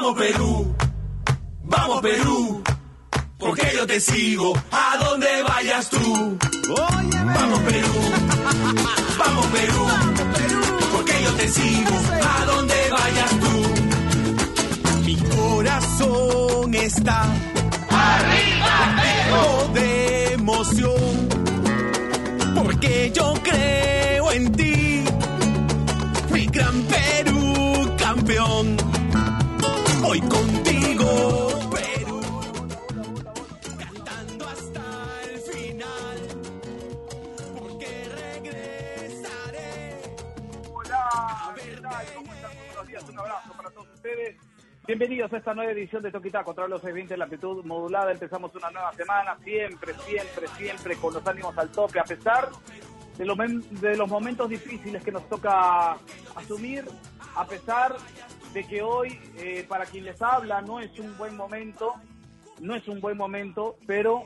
Vamos Perú, vamos Perú, porque yo te sigo. A donde vayas tú. Vamos Perú, vamos Perú, porque yo te sigo. A donde vayas tú. Mi corazón está arriba Perú. De emoción, porque yo creo en ti, mi gran Perú campeón. Bienvenidos a esta nueva edición de Toquita contra los 620 en la amplitud modulada. Empezamos una nueva semana, siempre, siempre, siempre con los ánimos al tope, a pesar de los, de los momentos difíciles que nos toca asumir, a pesar de que hoy, eh, para quien les habla, no es un buen momento, no es un buen momento, pero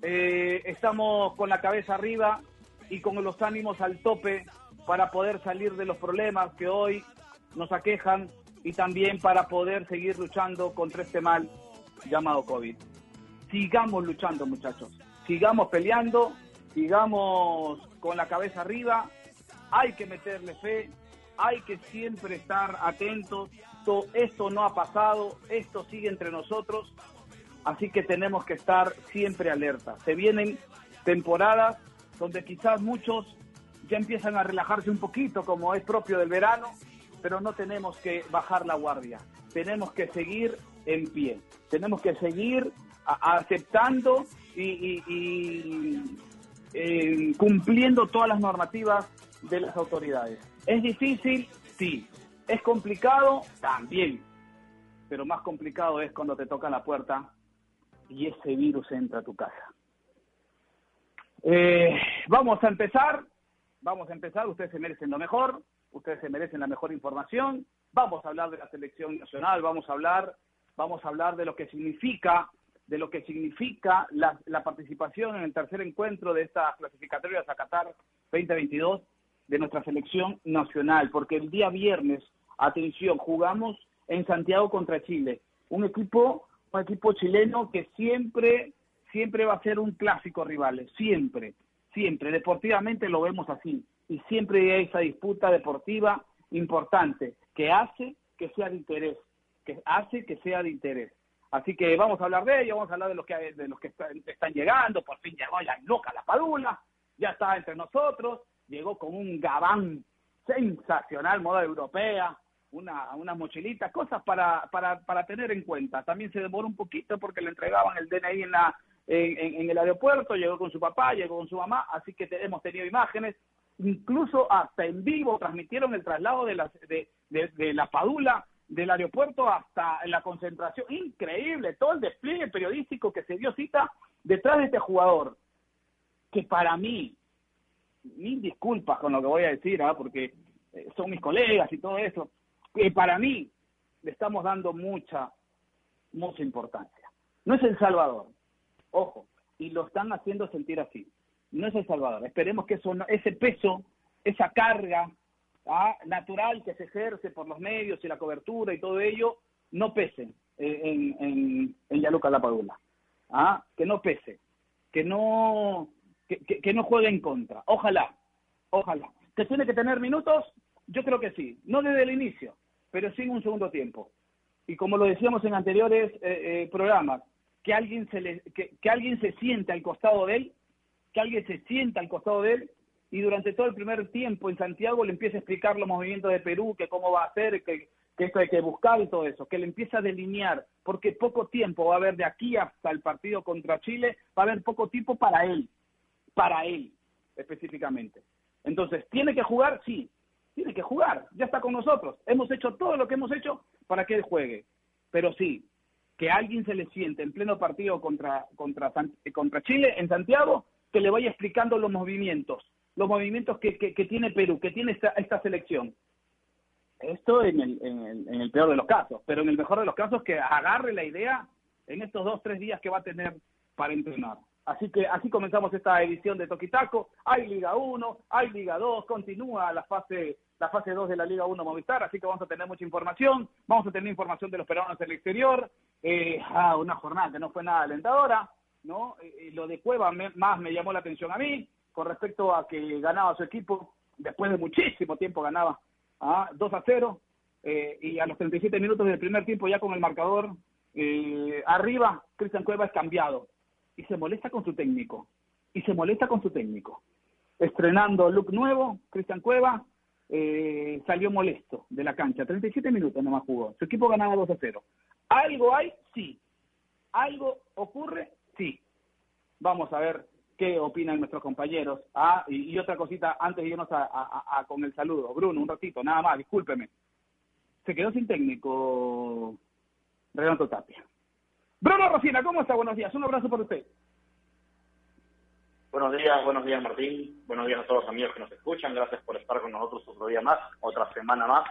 eh, estamos con la cabeza arriba y con los ánimos al tope para poder salir de los problemas que hoy nos aquejan y también para poder seguir luchando contra este mal llamado COVID. Sigamos luchando, muchachos. Sigamos peleando, sigamos con la cabeza arriba. Hay que meterle fe, hay que siempre estar atentos. To- Esto no ha pasado, esto sigue entre nosotros, así que tenemos que estar siempre alerta. Se vienen temporadas donde quizás muchos ya empiezan a relajarse un poquito, como es propio del verano, pero no tenemos que bajar la guardia. Tenemos que seguir en pie. Tenemos que seguir aceptando y, eh, cumpliendo todas las normativas de las autoridades. ¿Es difícil? Sí. ¿Es complicado? También. Pero más complicado es cuando te toca la puerta y ese virus entra a tu casa. Eh, vamos a empezar, vamos a empezar, ustedes se merecen lo mejor, ustedes se merecen la mejor información, vamos a hablar de la selección nacional, vamos a hablar, vamos a hablar de lo que significa, de lo que significa la, la participación en el tercer encuentro de esta clasificatoria a Qatar 2022 de nuestra selección nacional, porque el día viernes, atención, jugamos en Santiago contra Chile, un equipo, un equipo chileno que siempre siempre va a ser un clásico rivales, siempre, siempre. Deportivamente lo vemos así. Y siempre hay esa disputa deportiva importante que hace que sea de interés, que hace que sea de interés. Así que vamos a hablar de ello, vamos a hablar de los que, de los que están, llegando. Por fin llegó ya loca la Padula, ya está entre nosotros, llegó con un gabán sensacional, moda europea, una, una mochilita, cosas para, para, para tener en cuenta. También se demoró un poquito porque le entregaban el DNI en, la, en el aeropuerto, llegó con su papá, llegó con su mamá, así que te- hemos tenido imágenes, incluso hasta en vivo transmitieron el traslado de la, de, de- la Padula del aeropuerto hasta la concentración. Increíble, todo el despliegue periodístico que se dio cita detrás de este jugador, que para mí, mil disculpas con lo que voy a decir, ¿ah? porque eh, son mis colegas y todo eso, que para mí le estamos dando mucha, mucha importancia. No es El Salvador, ojo, y lo están haciendo sentir así. No es El Salvador. Esperemos que eso no- ese peso, esa carga ¿ah? natural que se ejerce por los medios y la cobertura y todo ello, no pese en, en, en Yaluca Lapadula. ¿ah? Que no pese, que no, que no juegue en contra. Ojalá, ojalá. ¿Que tiene que tener minutos? Yo creo que sí. No desde el inicio, pero sí en un segundo tiempo. Y como lo decíamos en anteriores eh, eh, programas, que alguien se le, que, que alguien se siente al costado de él, que alguien se sienta al costado de él y durante todo el primer tiempo en Santiago le empiece a explicar los movimientos de Perú, que cómo va a hacer, que, que esto hay que buscar y todo eso, que le empiece a delinear, porque poco tiempo va a haber de aquí hasta el partido contra Chile, va a haber poco tiempo para él, para él específicamente. Entonces, ¿tiene que jugar? Sí, tiene que jugar, ya está con nosotros. Hemos hecho todo lo que hemos hecho para que él juegue. Pero sí, que alguien se le siente en pleno partido contra, contra, contra Chile en Santiago, que le vaya explicando los movimientos, los movimientos que, que, que tiene Perú, que tiene esta, esta selección. Esto en el, en, el, en el peor de los casos, pero en el mejor de los casos que agarre la idea en estos dos, tres días que va a tener para entrenar. Así que así comenzamos esta edición de Toquitaco. Hay Liga 1, hay Liga 2, continúa la fase la fase 2 de la Liga 1 Movistar, así que vamos a tener mucha información, vamos a tener información de los peruanos en el exterior, eh, ah, una jornada que no fue nada alentadora, ¿no? Eh, lo de Cueva más me llamó la atención a mí, con respecto a que ganaba su equipo, después de muchísimo tiempo ganaba ah, 2 a 0, eh, y a los 37 minutos del primer tiempo ya con el marcador arriba, Cristian Cueva es cambiado, y se molesta con su técnico, y se molesta con su técnico. Estrenando look nuevo, Cristian Cueva, eh, salió molesto de la cancha. 37 minutos nomás jugó. Su equipo ganaba 2 a 0. ¿Algo hay? Sí. ¿Algo ocurre? Sí. Vamos a ver qué opinan nuestros compañeros. Ah, y, otra cosita antes de irnos a, con el saludo. Bruno, un ratito, nada más, discúlpeme. Se quedó sin técnico Renato Tapia. Bruno Rocina, ¿cómo está? Buenos días. Un abrazo por usted. Buenos días, buenos días Martín, buenos días a todos los amigos que nos escuchan, gracias por estar con nosotros otro día más, otra semana más.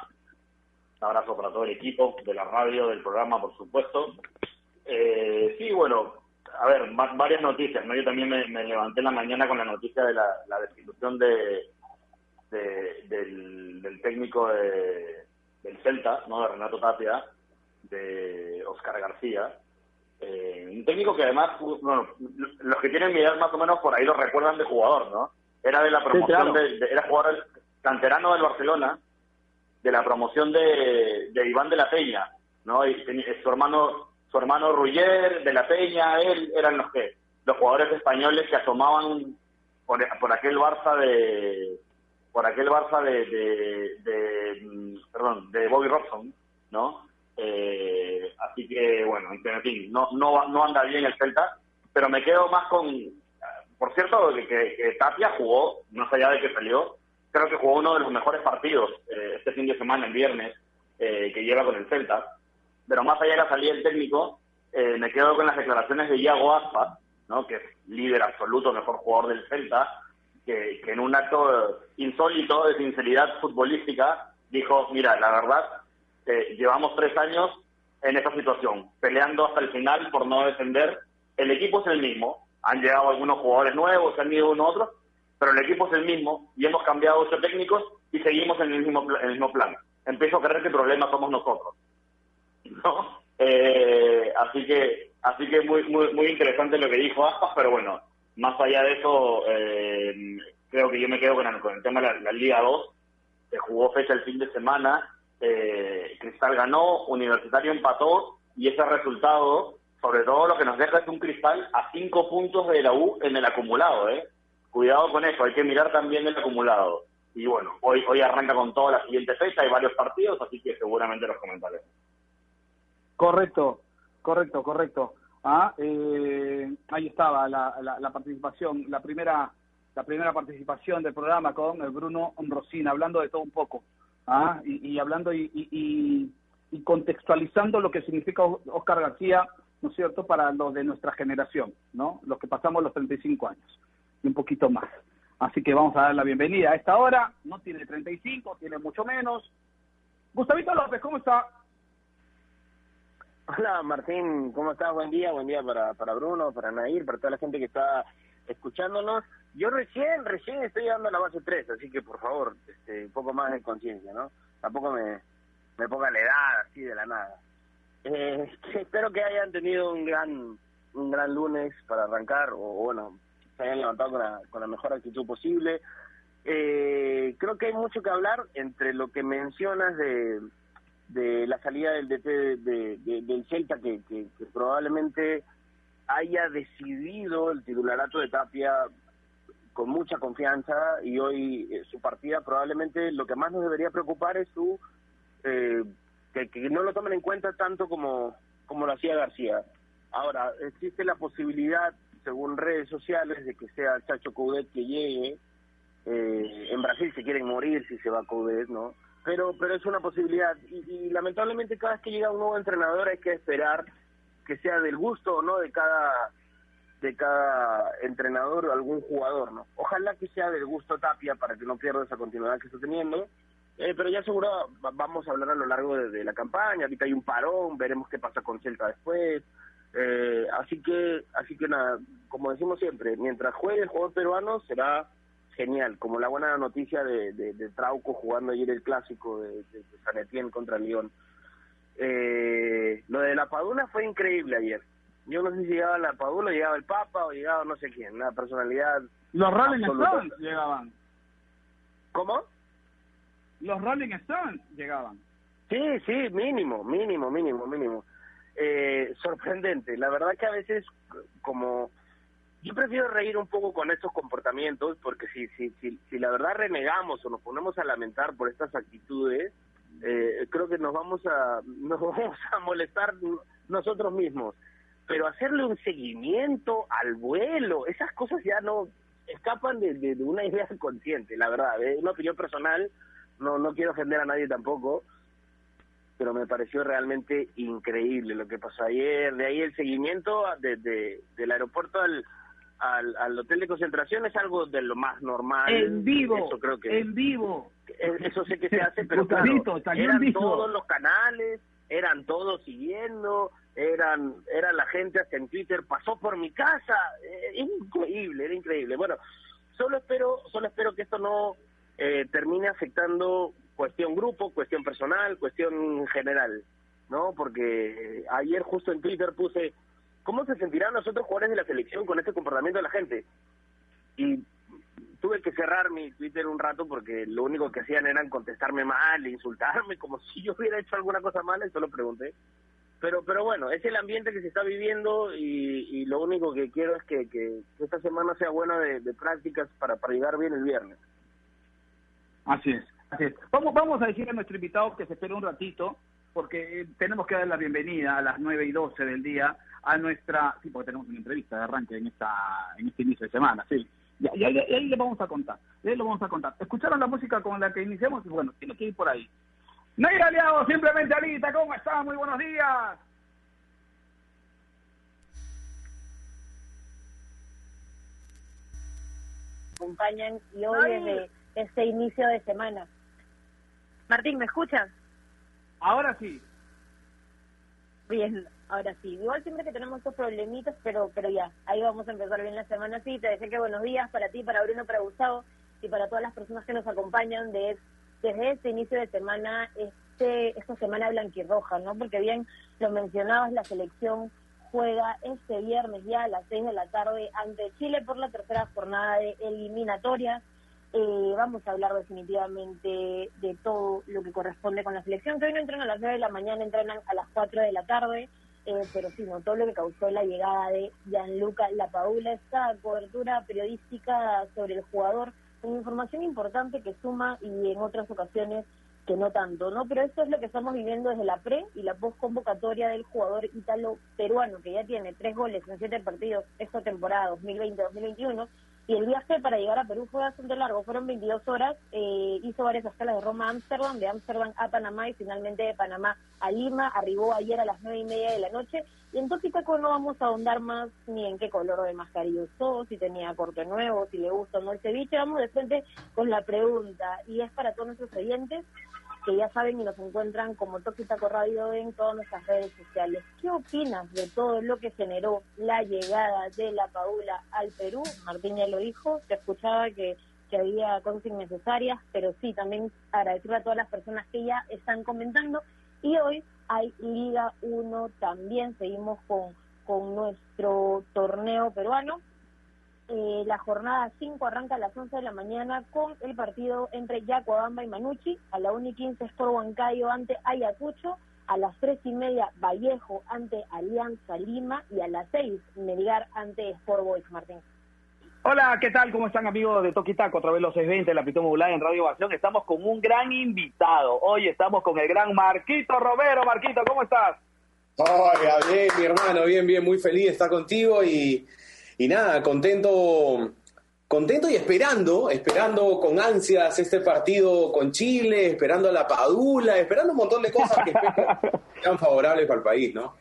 Un abrazo para todo el equipo de la radio, del programa, por supuesto. Eh, sí, bueno, a ver, varias noticias, ¿no? Yo también me, levanté en la mañana con la noticia de la, destitución de, del, técnico del Celta, ¿no? De Renato Tapia, de Oscar García eh, un técnico que además, bueno, los que tienen mi edad más o menos por ahí lo recuerdan de jugador, ¿no? Era de la promoción, de, era jugador canterano del Barcelona, de la promoción de, de Iván de la Peña, ¿no? Y su hermano, su hermano Ruller, de la Peña, él, eran los que, los jugadores españoles que asomaban por, por aquel Barça de, por aquel Barça de, mm, perdón, de Bobby Robson, ¿no? Eh, así que, bueno, en fin, no, no, no anda bien el Celta, pero me quedo más con, por cierto, que, que, Tapia jugó, más allá de que salió, creo que jugó uno de los mejores partidos eh, este fin de semana, el viernes, eh, que lleva con el Celta. Pero más allá de la salida del técnico, eh, me quedo con las declaraciones de Iago Aspa, ¿no? que es líder absoluto, mejor jugador del Celta, que, que en un acto insólito de sinceridad futbolística dijo, mira, la verdad, llevamos tres años en esta situación, peleando hasta el final por no defender. El equipo es el mismo, han llegado algunos jugadores nuevos, han ido unos otros, pero el equipo es el mismo y hemos cambiado ocho técnicos y seguimos en el mismo, en el mismo plan. Empiezo a creer que el problema somos nosotros. ¿No? Eh, así que así que muy, muy muy interesante lo que dijo Aspas, pero bueno, más allá de eso, eh, creo que yo me quedo con el, con el tema de la, la Liga 2, que jugó fecha el fin de semana eh, Cristal ganó, Universitario empató y ese resultado, sobre todo lo que nos deja es un Cristal a cinco puntos de la U en el acumulado, ¿eh? Cuidado con eso, hay que mirar también el acumulado. Y bueno, hoy, hoy arranca con toda la siguiente fecha, hay varios partidos, así que seguramente los comentaremos. Correcto, correcto, correcto. Ah, eh, ahí estaba la, la, participación, la primera, la primera participación del programa con Bruno Rosina, hablando de todo un poco. ¿ah? y, hablando y, y, contextualizando lo que significa Oscar García, ¿no es cierto?, para los de nuestra generación, ¿no? Los que pasamos los 35 años y un poquito más. Así que vamos a dar la bienvenida a esta hora. No tiene 35, tiene mucho menos. Gustavito López, ¿cómo está? Hola Martín, ¿cómo estás? Buen día, buen día para, para Bruno, para Nair, para toda la gente que está escuchándonos. Yo recién, recién estoy llegando a la base 3, así que por favor, este, un poco más de conciencia, ¿no? Tampoco me, me ponga la edad así de la nada. Eh, espero que hayan tenido un gran un gran lunes para arrancar, o bueno, se hayan levantado con la, con la mejor actitud posible. Eh, creo que hay mucho que hablar entre lo que mencionas de, de la salida del DT de, del Celta, que, probablemente haya decidido el titularato de Tapia con mucha confianza y hoy eh, su partida probablemente lo que más nos debería preocupar es su eh, que, no lo tomen en cuenta tanto como como lo hacía García. Ahora existe la posibilidad, según redes sociales, de que sea Chacho Coudet que llegue. Eh, en Brasil se quieren morir si se va Coudet, ¿no? Pero pero es una posibilidad. Y, y lamentablemente cada vez que llega un nuevo entrenador hay que esperar que sea del gusto no de cada de cada entrenador o algún jugador, ¿no? Ojalá que sea del gusto Tapia para que no pierda esa continuidad que está teniendo, eh, pero ya seguro vamos a hablar a lo largo de, la campaña, ahorita hay un parón, veremos qué pasa con Celta después, eh, así que así que nada, como decimos siempre, mientras juegue el jugador peruano será genial, como la buena noticia de, de, de Trauco jugando ayer el clásico de, de, San Etienne contra Lyon. Eh, lo de la Padula fue increíble ayer. Yo no sé si llegaba la Padula, llegaba el Papa o llegaba no sé quién, una personalidad. Los Rolling. Stones llegaban. ¿Cómo? Los Rolling Stones llegaban. Sí, sí, mínimo, mínimo, mínimo, mínimo. Eh, sorprendente. La verdad que a veces, como yo prefiero reír un poco con estos comportamientos, porque si, si, si, si la verdad renegamos o nos ponemos a lamentar por estas actitudes, eh, creo que nos vamos a nos vamos a molestar nosotros mismos. Pero hacerle un seguimiento al vuelo, esas cosas ya no escapan de, de, una idea consciente, la verdad. Es una opinión personal, no no quiero ofender a nadie tampoco, pero me pareció realmente increíble lo que pasó ayer. De ahí el seguimiento de, de- del aeropuerto al, al, al hotel de concentración es algo de lo más normal. En vivo, Eso creo que en vivo. eh, eso sé que se hace, pero Gustavito, claro, eran todos los canales, eran todos siguiendo, eran era la gente hasta en Twitter pasó por mi casa, eh, es increíble, era increíble. Bueno, solo espero, solo espero que esto no eh, termine afectando cuestión grupo, cuestión personal, cuestión general, ¿no? Porque eh, ayer justo en Twitter puse ¿cómo se sentirán nosotros jugadores de la selección con este comportamiento de la gente? Y tuve que cerrar mi Twitter un rato porque lo único que hacían eran contestarme mal, insultarme, como si yo hubiera hecho alguna cosa mala, eso lo pregunté. Pero pero bueno, es el ambiente que se está viviendo y, y lo único que quiero es que, esta semana sea buena de, prácticas para, llegar bien el viernes. Así es, así es. Vamos, vamos a decirle a nuestro invitado que se espere un ratito, porque eh, tenemos que dar la bienvenida a las 9 y 12 del día a nuestra... Sí, porque tenemos una entrevista de arranque en esta en este inicio de semana, sí. Y, y ahí, y ahí le vamos a contar, y ahí lo vamos a contar. ¿Escucharon la música con la que iniciamos? Bueno, tiene que ir por ahí. Neira Aliado, simplemente Alita, ¿cómo estás? Muy buenos días. acompañan y hoy desde este inicio de semana. Martín, ¿me escuchas? Ahora sí. Bien, ahora sí. Igual siempre que tenemos estos problemitas, pero pero ya, ahí vamos a empezar bien la semana. Sí, te decía que buenos días para ti, para Bruno, para Gustavo y para todas las personas que nos acompañan de, desde este inicio de semana, este esta semana blanquirroja, ¿no? Porque bien lo mencionabas, la selección juega este viernes ya a las 6 de la tarde ante Chile por la tercera jornada de eliminatorias. Eh, vamos a hablar definitivamente de todo lo que corresponde con la selección, que hoy no entrenan a las 9 de la mañana, entrenan a las 4 de la tarde, eh, pero sí, no, todo lo que causó la llegada de Gianluca Lapaula, esta cobertura periodística sobre el jugador, con información importante que suma y en otras ocasiones que no tanto, ¿no? Pero esto es lo que estamos viviendo desde la pre y la post convocatoria del jugador ítalo peruano, que ya tiene tres goles en siete partidos esta temporada 2020-2021, y el viaje para llegar a Perú fue bastante largo, fueron 22 horas, eh, hizo varias escalas de Roma a Ámsterdam, de Ámsterdam a Panamá y finalmente de Panamá a Lima, arribó ayer a las nueve y media de la noche, y en Toquitaco no vamos a ahondar más ni en qué color de mascarilla usó, si tenía corte nuevo, si le gusta o no el ceviche, vamos de frente con la pregunta, y es para todos nuestros oyentes, que ya saben y nos encuentran como Toquitaco Radio en todas nuestras redes sociales. ¿Qué opinas de todo lo que generó la llegada de la Paula al Perú? Martín ya lo dijo, te escuchaba que, que había cosas innecesarias, pero sí, también agradecerle a todas las personas que ya están comentando. Y hoy hay Liga 1 también, seguimos con, con nuestro torneo peruano. Eh, la jornada 5 arranca a las 11 de la mañana con el partido entre Yacuabamba y Manucci. A la 1 y 15 Sport Huancayo ante Ayacucho. A las 3 y media Vallejo ante Alianza Lima. Y a las 6 Melgar ante Sport Boys Martín. Hola, ¿qué tal? ¿Cómo están amigos de Toki Taco? A través de los 620, la Pitón Modular en Radio Ovación. Estamos con un gran invitado. Hoy estamos con el gran Marquito Romero. Marquito, ¿cómo estás? Hola, bien, mi hermano, bien, bien, muy feliz de estar contigo y, y nada, contento, contento y esperando, esperando con ansias este partido con Chile, esperando a la Padula, esperando un montón de cosas que sean favorables para el país, ¿no?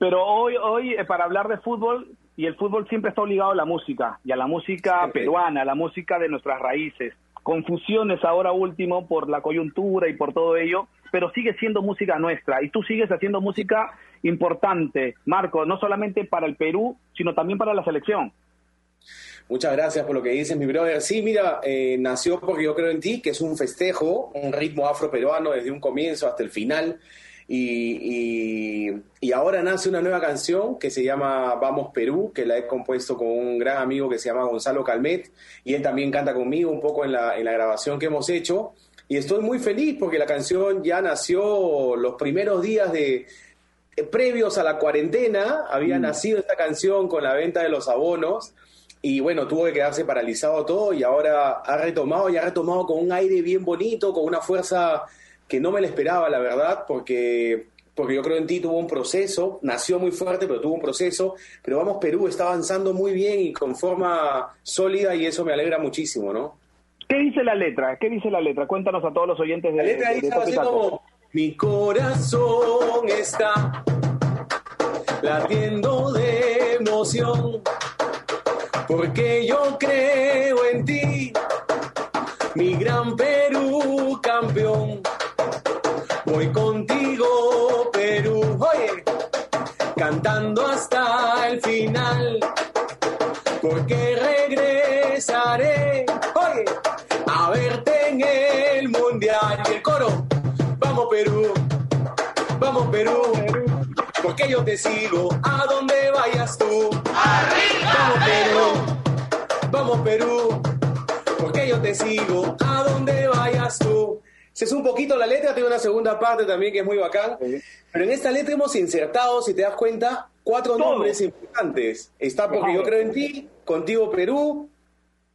Pero hoy, hoy eh, para hablar de fútbol, y el fútbol siempre está obligado a la música, y a la música peruana, a la música de nuestras raíces. Confusiones ahora último por la coyuntura y por todo ello, pero sigue siendo música nuestra, y tú sigues haciendo música importante, Marco, no solamente para el Perú, sino también para la selección. Muchas gracias por lo que dices, mi brother. Sí, mira, eh, nació porque yo creo en ti, que es un festejo, un ritmo afroperuano desde un comienzo hasta el final. Y, y- y ahora nace una nueva canción que se llama Vamos Perú, que la he compuesto con un gran amigo que se llama Gonzalo Calmet, y él también canta conmigo un poco en la, en la grabación que hemos hecho. Y estoy muy feliz porque la canción ya nació los primeros días de, eh, previos a la cuarentena, había nacido esta canción con la venta de los abonos. Y bueno, tuvo que quedarse paralizado todo y ahora ha retomado y ha retomado con un aire bien bonito, con una fuerza que no me la esperaba, la verdad, porque, porque yo creo en ti tuvo un proceso, nació muy fuerte, pero tuvo un proceso. Pero vamos, Perú está avanzando muy bien y con forma sólida y eso me alegra muchísimo, ¿no? ¿Qué dice la letra? ¿Qué dice la letra? Cuéntanos a todos los oyentes de La letra de- dice de algo así como, mi corazón está latiendo de emoción, porque yo creo en ti, mi gran Perú campeón. Voy contigo, Perú, oye, cantando hasta el final, porque regresaré, oye, a verte en el mundial. Y el coro, vamos Perú, vamos Perú, porque yo te sigo. A donde vayas tú. Vamos Perú, vamos Perú, porque yo te sigo. A donde vayas tú. Esa es un poquito la letra, tiene una segunda parte también que es muy bacán. Pero en esta letra hemos insertado, si te das cuenta, cuatro Todo. nombres importantes. Está porque yo creo en ti, contigo Perú,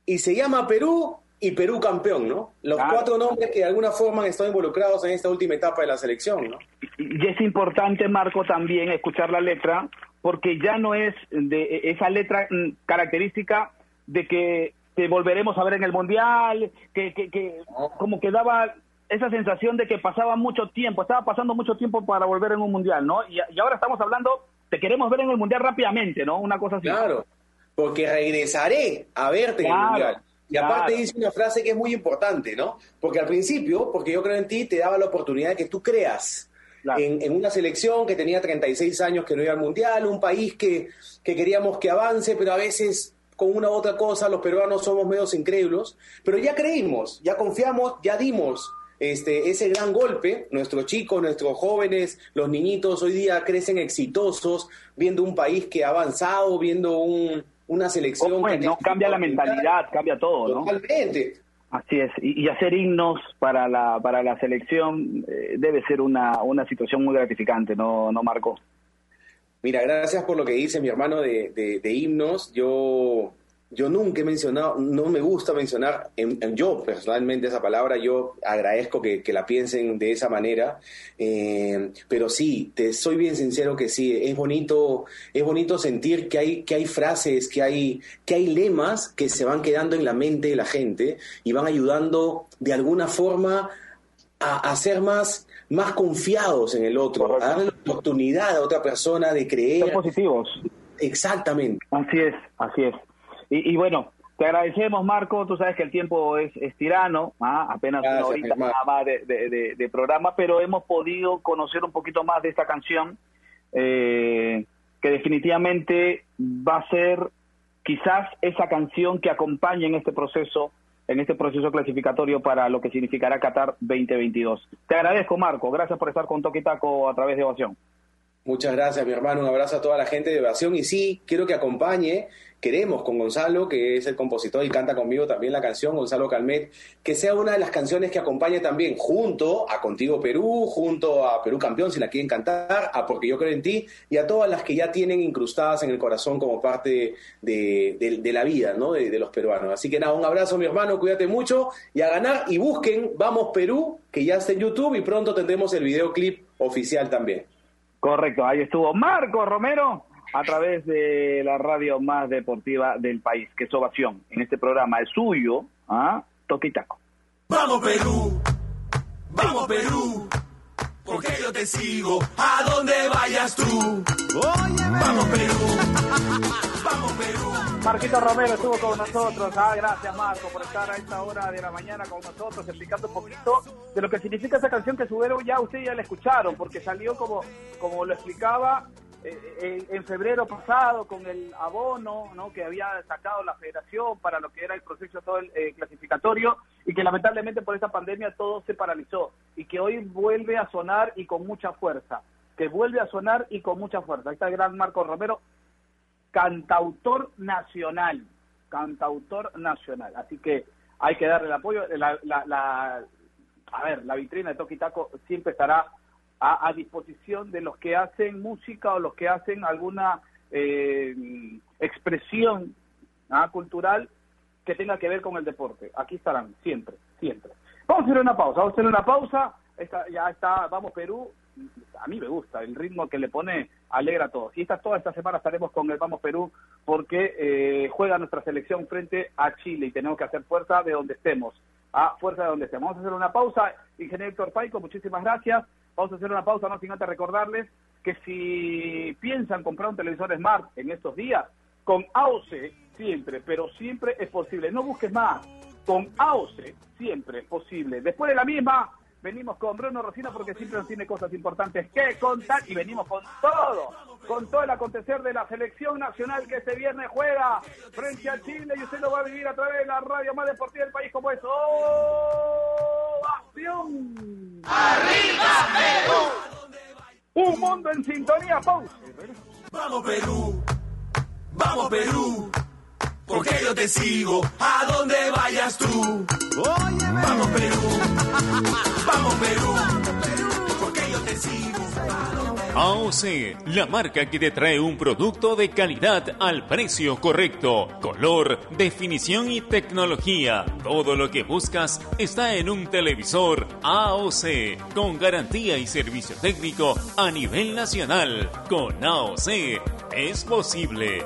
y se llama Perú y Perú campeón, ¿no? Los Claro. cuatro nombres que de alguna forma han estado involucrados en esta última etapa de la selección, ¿no? Y es importante, Marco, también escuchar la letra, porque ya no es de esa letra mm, característica de que te volveremos a ver en el Mundial, que, que, que como que daba esa sensación de que pasaba mucho tiempo, estaba pasando mucho tiempo para volver en un Mundial, ¿no? Y, y ahora estamos hablando, te queremos ver en el Mundial rápidamente, ¿no? Una cosa así. Claro, porque regresaré a verte en el Mundial. Y aparte dice una frase que es muy importante, ¿no? Porque al principio, porque yo creo en ti, te daba la oportunidad de que tú creas Claro. en, en una selección que tenía 36 años que no iba al Mundial, un país que, que queríamos que avance, pero a veces con una u otra cosa los peruanos somos medios incrédulos, pero ya creímos, ya confiamos, ya dimos este, ese gran golpe. Nuestros chicos, nuestros jóvenes, los niñitos hoy día crecen exitosos, viendo un país que ha avanzado, viendo un- una selección... ¿Cómo que es, no? Cambia la mentalidad, cambia todo, ¿no? Totalmente. Así es, y, y hacer himnos para la para la selección eh, debe ser una, una situación muy gratificante, ¿no, no Marco? Mira, gracias por lo que dice mi hermano de, de- de himnos. Yo, yo nunca he mencionado, no me gusta mencionar, en, en yo personalmente esa palabra, yo agradezco que, que la piensen de esa manera, eh, pero sí, te soy bien sincero que sí, es bonito, es bonito sentir que hay, que hay frases, que hay, que hay lemas que se van quedando en la mente de la gente y van ayudando de alguna forma a, a ser más, más confiados en el otro, Correcto. a darle la oportunidad a otra persona de Ser creer. positivos. Exactamente. Así es, así es. Y, y bueno, te agradecemos, Marco. Tú sabes que el tiempo es, es tirano, ¿ah? apenas Gracias, una horita nada más de, de- de- de programa, pero hemos podido conocer un poquito más de esta canción, eh, que definitivamente va a ser quizás esa canción que acompañe en este proceso en este proceso clasificatorio para lo que significará Qatar 2022. Te agradezco, Marco. Gracias por estar con Toque y Taco a través de Ovación. Muchas gracias, mi hermano. Un abrazo a toda la gente de Evasión. Y sí, quiero que acompañe, queremos con Gonzalo, que es el compositor y canta conmigo también la canción, Gonzalo Calmet, que sea una de las canciones que acompañe también junto a Contigo Perú, junto a Perú Campeón, si la quieren cantar, a Porque Yo Creo en Ti, y a todas las que ya tienen incrustadas en el corazón como parte de, la vida, ¿no? De los peruanos. Así que nada, un abrazo, mi hermano, cuídate mucho y a ganar. Y busquen Vamos Perú, que ya está en YouTube y pronto tendremos el videoclip oficial también. Correcto, ahí estuvo Marco Romero a través de la radio más deportiva del país, que es Ovación. En este programa es suyo, ¿ah? Toque y taco. Vamos Perú, vamos Perú, porque yo te sigo a donde vayas tú. Vamos Perú, vamos Perú. Marquito Romero estuvo con nosotros. Ah, gracias Marco por estar a esta hora de la mañana con nosotros, explicando un poquito de lo que significa esa canción que subieron ya ustedes ya la escucharon, porque salió como, como lo explicaba en febrero pasado con el abono ¿no? que había sacado la federación para lo que era el proceso todo el eh, clasificatorio y que lamentablemente por esta pandemia todo se paralizó y que hoy vuelve a sonar y con mucha fuerza, que vuelve a sonar y con mucha fuerza. Ahí está el gran Marco Romero, cantautor nacional, cantautor nacional. Así que hay que darle el apoyo. La, la, a ver, la vitrina de Toquitaco siempre estará a, disposición de los que hacen música o los que hacen alguna eh, expresión ¿ah? cultural que tenga que ver con el deporte. Aquí estarán, siempre, siempre. Vamos a hacer una pausa, vamos a hacer una pausa. ya está, vamos Perú. A mí me gusta el ritmo que le pone, alegra a todos. Y esta, toda esta semana estaremos con el Vamos Perú porque eh, juega nuestra selección frente a Chile y tenemos que hacer fuerza de donde estemos. A ¿ah? fuerza de donde estemos. Vamos a hacer una pausa. Ingeniero Héctor Paico, muchísimas gracias. Vamos a hacer una pausa, no sin antes recordarles que si piensan comprar un televisor Smart en estos días, con AOC siempre, pero siempre es posible. No busques más. Con AOC siempre es posible. Después de la misma, venimos con Bruno Rocina porque siempre nos tiene cosas importantes que contar y venimos con todo, con todo el acontecer de la selección nacional que este viernes juega frente a Chile y usted lo va a vivir a través de la radio más deportiva del país como es ¡Ovación! ¡Arriba Perú! Un mundo en sintonía, pausa. Vamos Perú, vamos Perú, porque yo te sigo a donde vayas tú. Vamos Perú, vamos Perú, porque yo te sigo a donde AOC, la marca que te trae un producto de calidad al precio correcto, color, definición y tecnología. Todo lo que buscas está en un televisor AOC, con garantía y servicio técnico a nivel nacional. Con AOC es posible.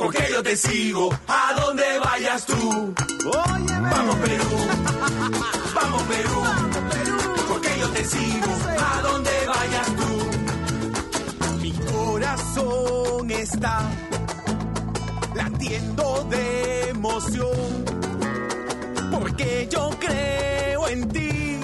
porque yo te sigo a donde vayas tú. Vamos Perú, vamos Perú, porque yo te sigo a donde vayas tú. Mi corazón está latiendo de emoción, porque yo creo en ti.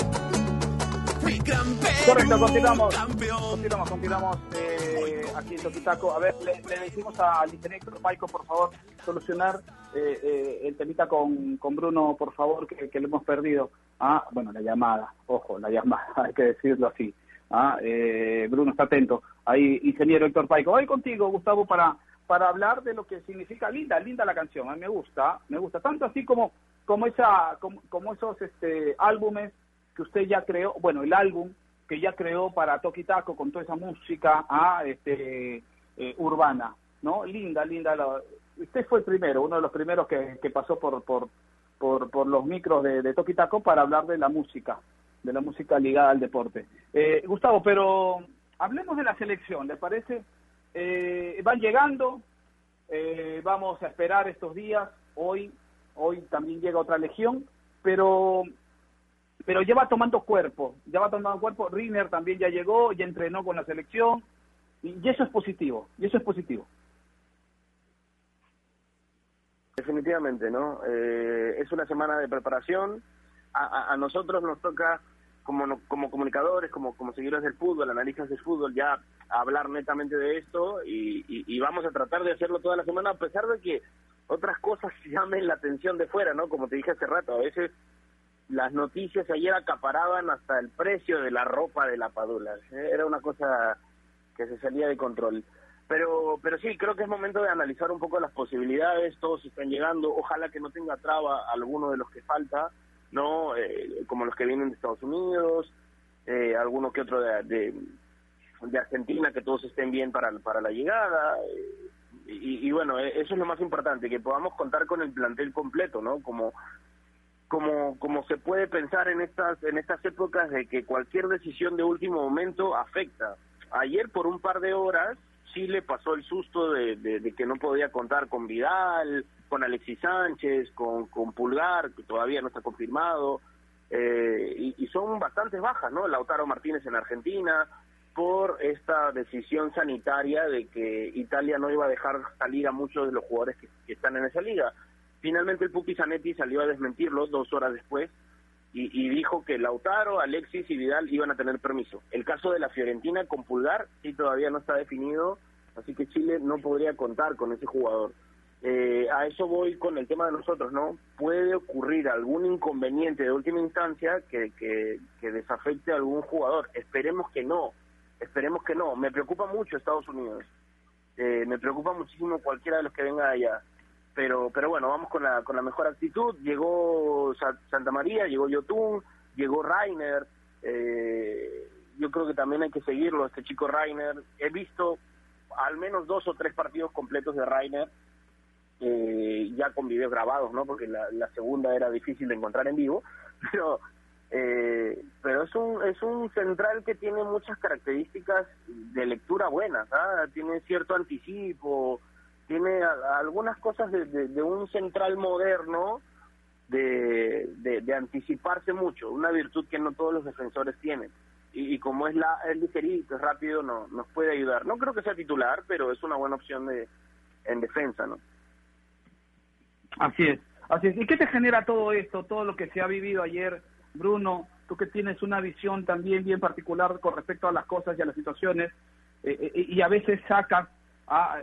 Mi gran Perú, Correcto, continuamos. Continuamos, continuamos. Eh, aquí en Toquitaco. A ver, le, decimos al ingeniero Paico, por favor, solucionar eh, eh, el temita con, con Bruno, por favor, que, que lo hemos perdido. Ah, bueno, la llamada, ojo, la llamada, hay que decirlo así. Ah, eh, Bruno, está atento. Ahí, ingeniero Héctor Paico. Hoy contigo, Gustavo, para, para hablar de lo que significa linda, linda la canción. A mí me gusta, me gusta. Tanto así como, como, esa, como, como esos este, álbumes que usted ya creó, bueno, el álbum que ya creó para Toki Taco con toda esa música ah, este, eh, urbana, ¿no? Linda, linda. usted fue el primero, uno de los primeros que, pasó por, por, por, por, los micros de, de Toki Taco para hablar de la música, de la música ligada al deporte. Eh, Gustavo, pero hablemos de la selección, ¿le parece? Eh, van llegando, vamos a esperar estos días, hoy, hoy también llega otra legión, pero pero ya va tomando cuerpo, ya va tomando cuerpo. Riner también ya llegó, ya entrenó con la selección, y, eso es positivo, y eso es positivo. Definitivamente, ¿no? Eh, es una semana de preparación. A, nosotros nos toca, como, como comunicadores, como, como seguidores del fútbol, analistas del fútbol, ya hablar netamente de esto y, y vamos a tratar de hacerlo toda la semana, a pesar de que otras cosas llamen la atención de fuera, ¿no? Como te dije hace rato, a veces las noticias ayer acaparaban hasta el precio de la ropa de la Padula. Era una cosa que se salía de control. Pero, pero sí, creo que es momento de analizar un poco las posibilidades, todos están llegando, ojalá que no tenga traba alguno de los que falta, ¿no? Eh, como los que vienen de Estados Unidos, eh, alguno que otro de, de, Argentina, que todos estén bien para, para la llegada. y, y bueno, eh, eso es lo más importante, que podamos contar con el plantel completo, ¿no? Como como como se puede pensar en estas en estas épocas de que cualquier decisión de último momento afecta. Ayer por un par de horas Chile pasó el susto de, de, que no podía contar con Vidal, con Alexis Sánchez, con, con Pulgar, que todavía no está confirmado, eh, y, son bastantes bajas, ¿no? Lautaro Martínez en Argentina, por esta decisión sanitaria de que Italia no iba a dejar salir a muchos de los jugadores que están en esa liga. Finalmente el Pupi Zanetti salió a desmentirlo dos horas después y, dijo que Lautaro, Alexis y Vidal iban a tener permiso. El caso de la Fiorentina con Pulgar sí todavía no está definido, así que Chile no podría contar con ese jugador. Eh, a eso voy con el tema de nosotros, ¿no? Puede ocurrir algún inconveniente de última instancia que, que, desafecte a algún jugador. Esperemos que no, esperemos que no. Me preocupa mucho Estados Unidos. Eh, me preocupa muchísimo cualquiera de los que venga allá. Pero, pero bueno, vamos con la, con la mejor actitud. Llegó Sa- Santa María, llegó Yotun, llegó Rainer. Eh, yo creo que también hay que seguirlo, este chico Rainer. He visto al menos dos o tres partidos completos de Rainer, eh, ya con videos grabados, ¿no? Porque la, la segunda era difícil de encontrar en vivo, pero eh, pero es un es un central que tiene muchas características de lectura buenas, ¿ah? tiene cierto anticipo, tiene a- algunas cosas de, de- un central moderno de, de, anticiparse mucho, una virtud que no todos los defensores tienen. Y, y como es la es ligerito, es rápido, no, nos puede ayudar. No creo que sea titular, pero es una buena opción de en defensa, ¿no? Así es, así es. ¿Y qué te genera todo esto, todo lo que se ha vivido ayer, Bruno? Tú que tienes una visión también bien particular con respecto a las cosas y a las situaciones, eh, eh, y a veces sacas, a,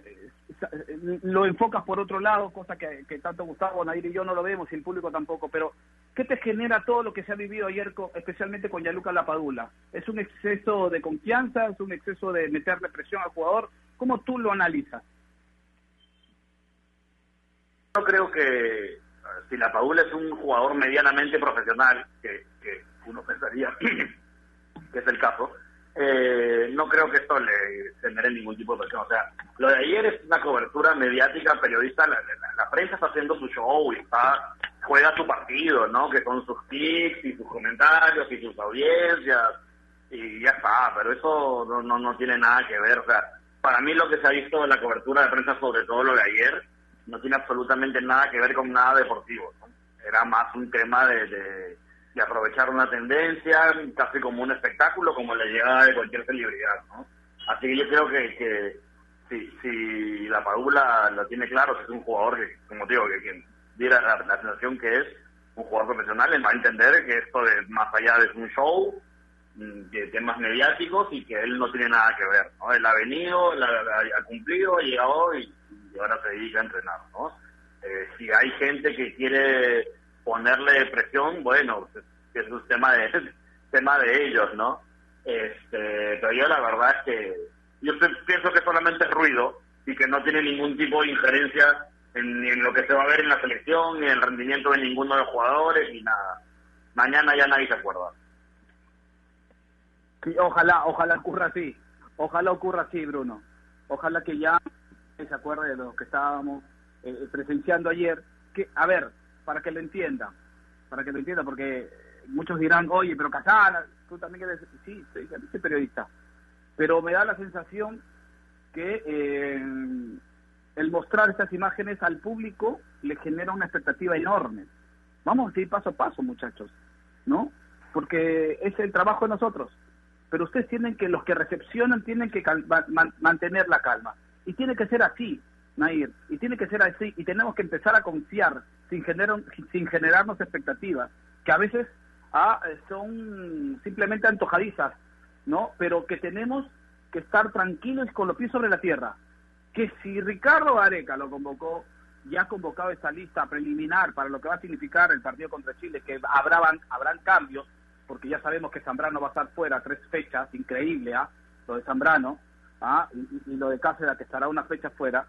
sa- eh, lo enfocas por otro lado, cosa que, que tanto Gustavo, Nair y yo no lo vemos, y el público tampoco, pero ¿qué te genera todo lo que se ha vivido ayer, especialmente con Yaluca Lapadula? ¿Es un exceso de confianza? ¿Es un exceso de meterle presión al jugador? ¿Cómo tú lo analizas? Yo creo que eh, si la Padula es un jugador medianamente profesional, que, que uno pensaría que es el caso, eh, no creo que esto le genere ningún tipo de presión. O sea, lo de ayer es una cobertura mediática, periodista, la, la- prensa está haciendo su show y está juega su partido, ¿no? Que son sus tics y sus comentarios y sus audiencias y ya está, pero eso no, no, no tiene nada que ver. O sea, para mí lo que se ha visto en la cobertura de prensa, sobre todo lo de ayer, no tiene absolutamente nada que ver con nada deportivo. Era más un tema de, de, de aprovechar una tendencia, casi como un espectáculo, como la llegada de cualquier celebridad. ¿no? Así que yo creo que, que si, si la Padula lo tiene claro, que es un jugador que, como digo, que quien diera la, sensación que es un jugador profesional, él va a entender que esto es más allá de un show, mm, de temas mediáticos y que él no tiene nada que ver, ¿no? Él ha venido, él ha cumplido, ha llegado y, y ahora se dedica a entrenar, ¿no? Eh, si hay gente que quiere ponerle presión, bueno, pues, es un tema de tema de ellos, ¿no? Este, pero yo la verdad es que yo pienso que solamente es ruido y que no tiene ningún tipo de injerencia en lo que se va a ver en la selección, ni en el rendimiento de ninguno de los jugadores, ni nada. Mañana ya nadie se acuerda. Sí, ojalá, ojalá ocurra así. Ojalá ocurra así, Bruno. Ojalá que ya se acuerde de lo que estábamos eh, presenciando ayer. Que, a ver, para que lo entienda, para que lo entienda, porque muchos dirán, oye, pero Casana, tú también eres, sí, soy, soy periodista, pero me da la sensación que eh, el mostrar estas imágenes al público le genera una expectativa enorme. Vamos a ir paso a paso, muchachos, ¿no? Porque es el trabajo de nosotros. Pero ustedes tienen que, los que recepcionan, tienen que cal- ma- man- mantener la calma. Y tiene que ser así, Nair. Y tiene que ser así. Y tenemos que empezar a confiar sin, generar, sin generarnos expectativas, que a veces ah, eh, son simplemente antojadizas, ¿no? Pero que tenemos que estar tranquilos y con los pies sobre la tierra. Que si Ricardo Areca lo convocó, ya ha convocado esta lista preliminar para lo que va a significar el partido contra Chile, que habrán, habrán cambios, porque ya sabemos que Zambrano va a estar fuera tres fechas, increíble, ¿ah? Lo de Zambrano, ¿ah? Y, y lo de Cáceres, que estará una fecha fuera.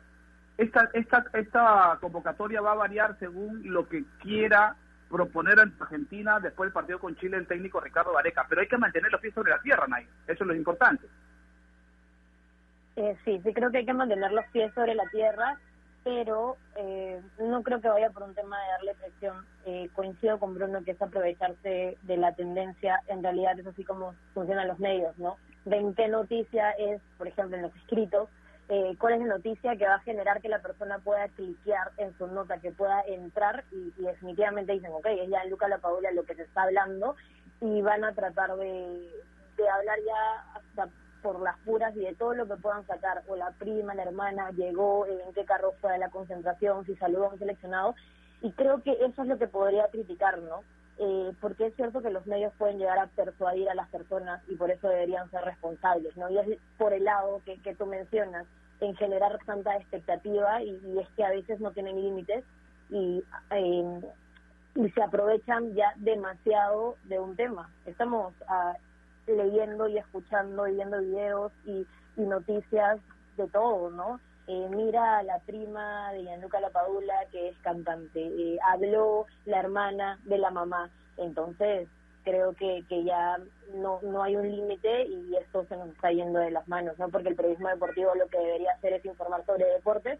Esta, esta, esta convocatoria va a variar según lo que quiera proponer ante Argentina después del partido con Chile el técnico Ricardo Gareca, pero hay que mantener los pies sobre la tierra, Nay. Eso es lo importante. Eh, sí, sí creo que hay que mantener los pies sobre la tierra, pero eh, no creo que vaya por un tema de darle presión. Eh, coincido con Bruno que es aprovecharse de la tendencia, en realidad es así como funcionan los medios, ¿no? Ven qué noticia es, por ejemplo, en los escritos, eh, cuál es la noticia que va a generar que la persona pueda cliquear en su nota, que pueda entrar y, y definitivamente dicen, ok, es ya Luca La Paula lo que se está hablando y van a tratar de, de hablar ya hasta por las puras y de todo lo que puedan sacar, o la prima, la hermana, llegó, en qué carro fue a la concentración, si saludó a un seleccionado, y creo que eso es lo que podría criticar, ¿no? Eh, porque es cierto que los medios pueden llegar a persuadir a las personas y por eso deberían ser responsables, ¿no? Y es por el lado que, que tú mencionas, en generar tanta expectativa y, y es que a veces no tienen límites y, eh, y se aprovechan ya demasiado de un tema. Estamos a, leyendo y escuchando y viendo videos y, y noticias de todo, ¿no? Eh, mira a la prima de Gianluca Lapadula, que es cantante, eh, habló la hermana de la mamá, entonces creo que, que ya no, no hay un límite y esto se nos está yendo de las manos, ¿no? Porque el periodismo deportivo lo que debería hacer es informar sobre deportes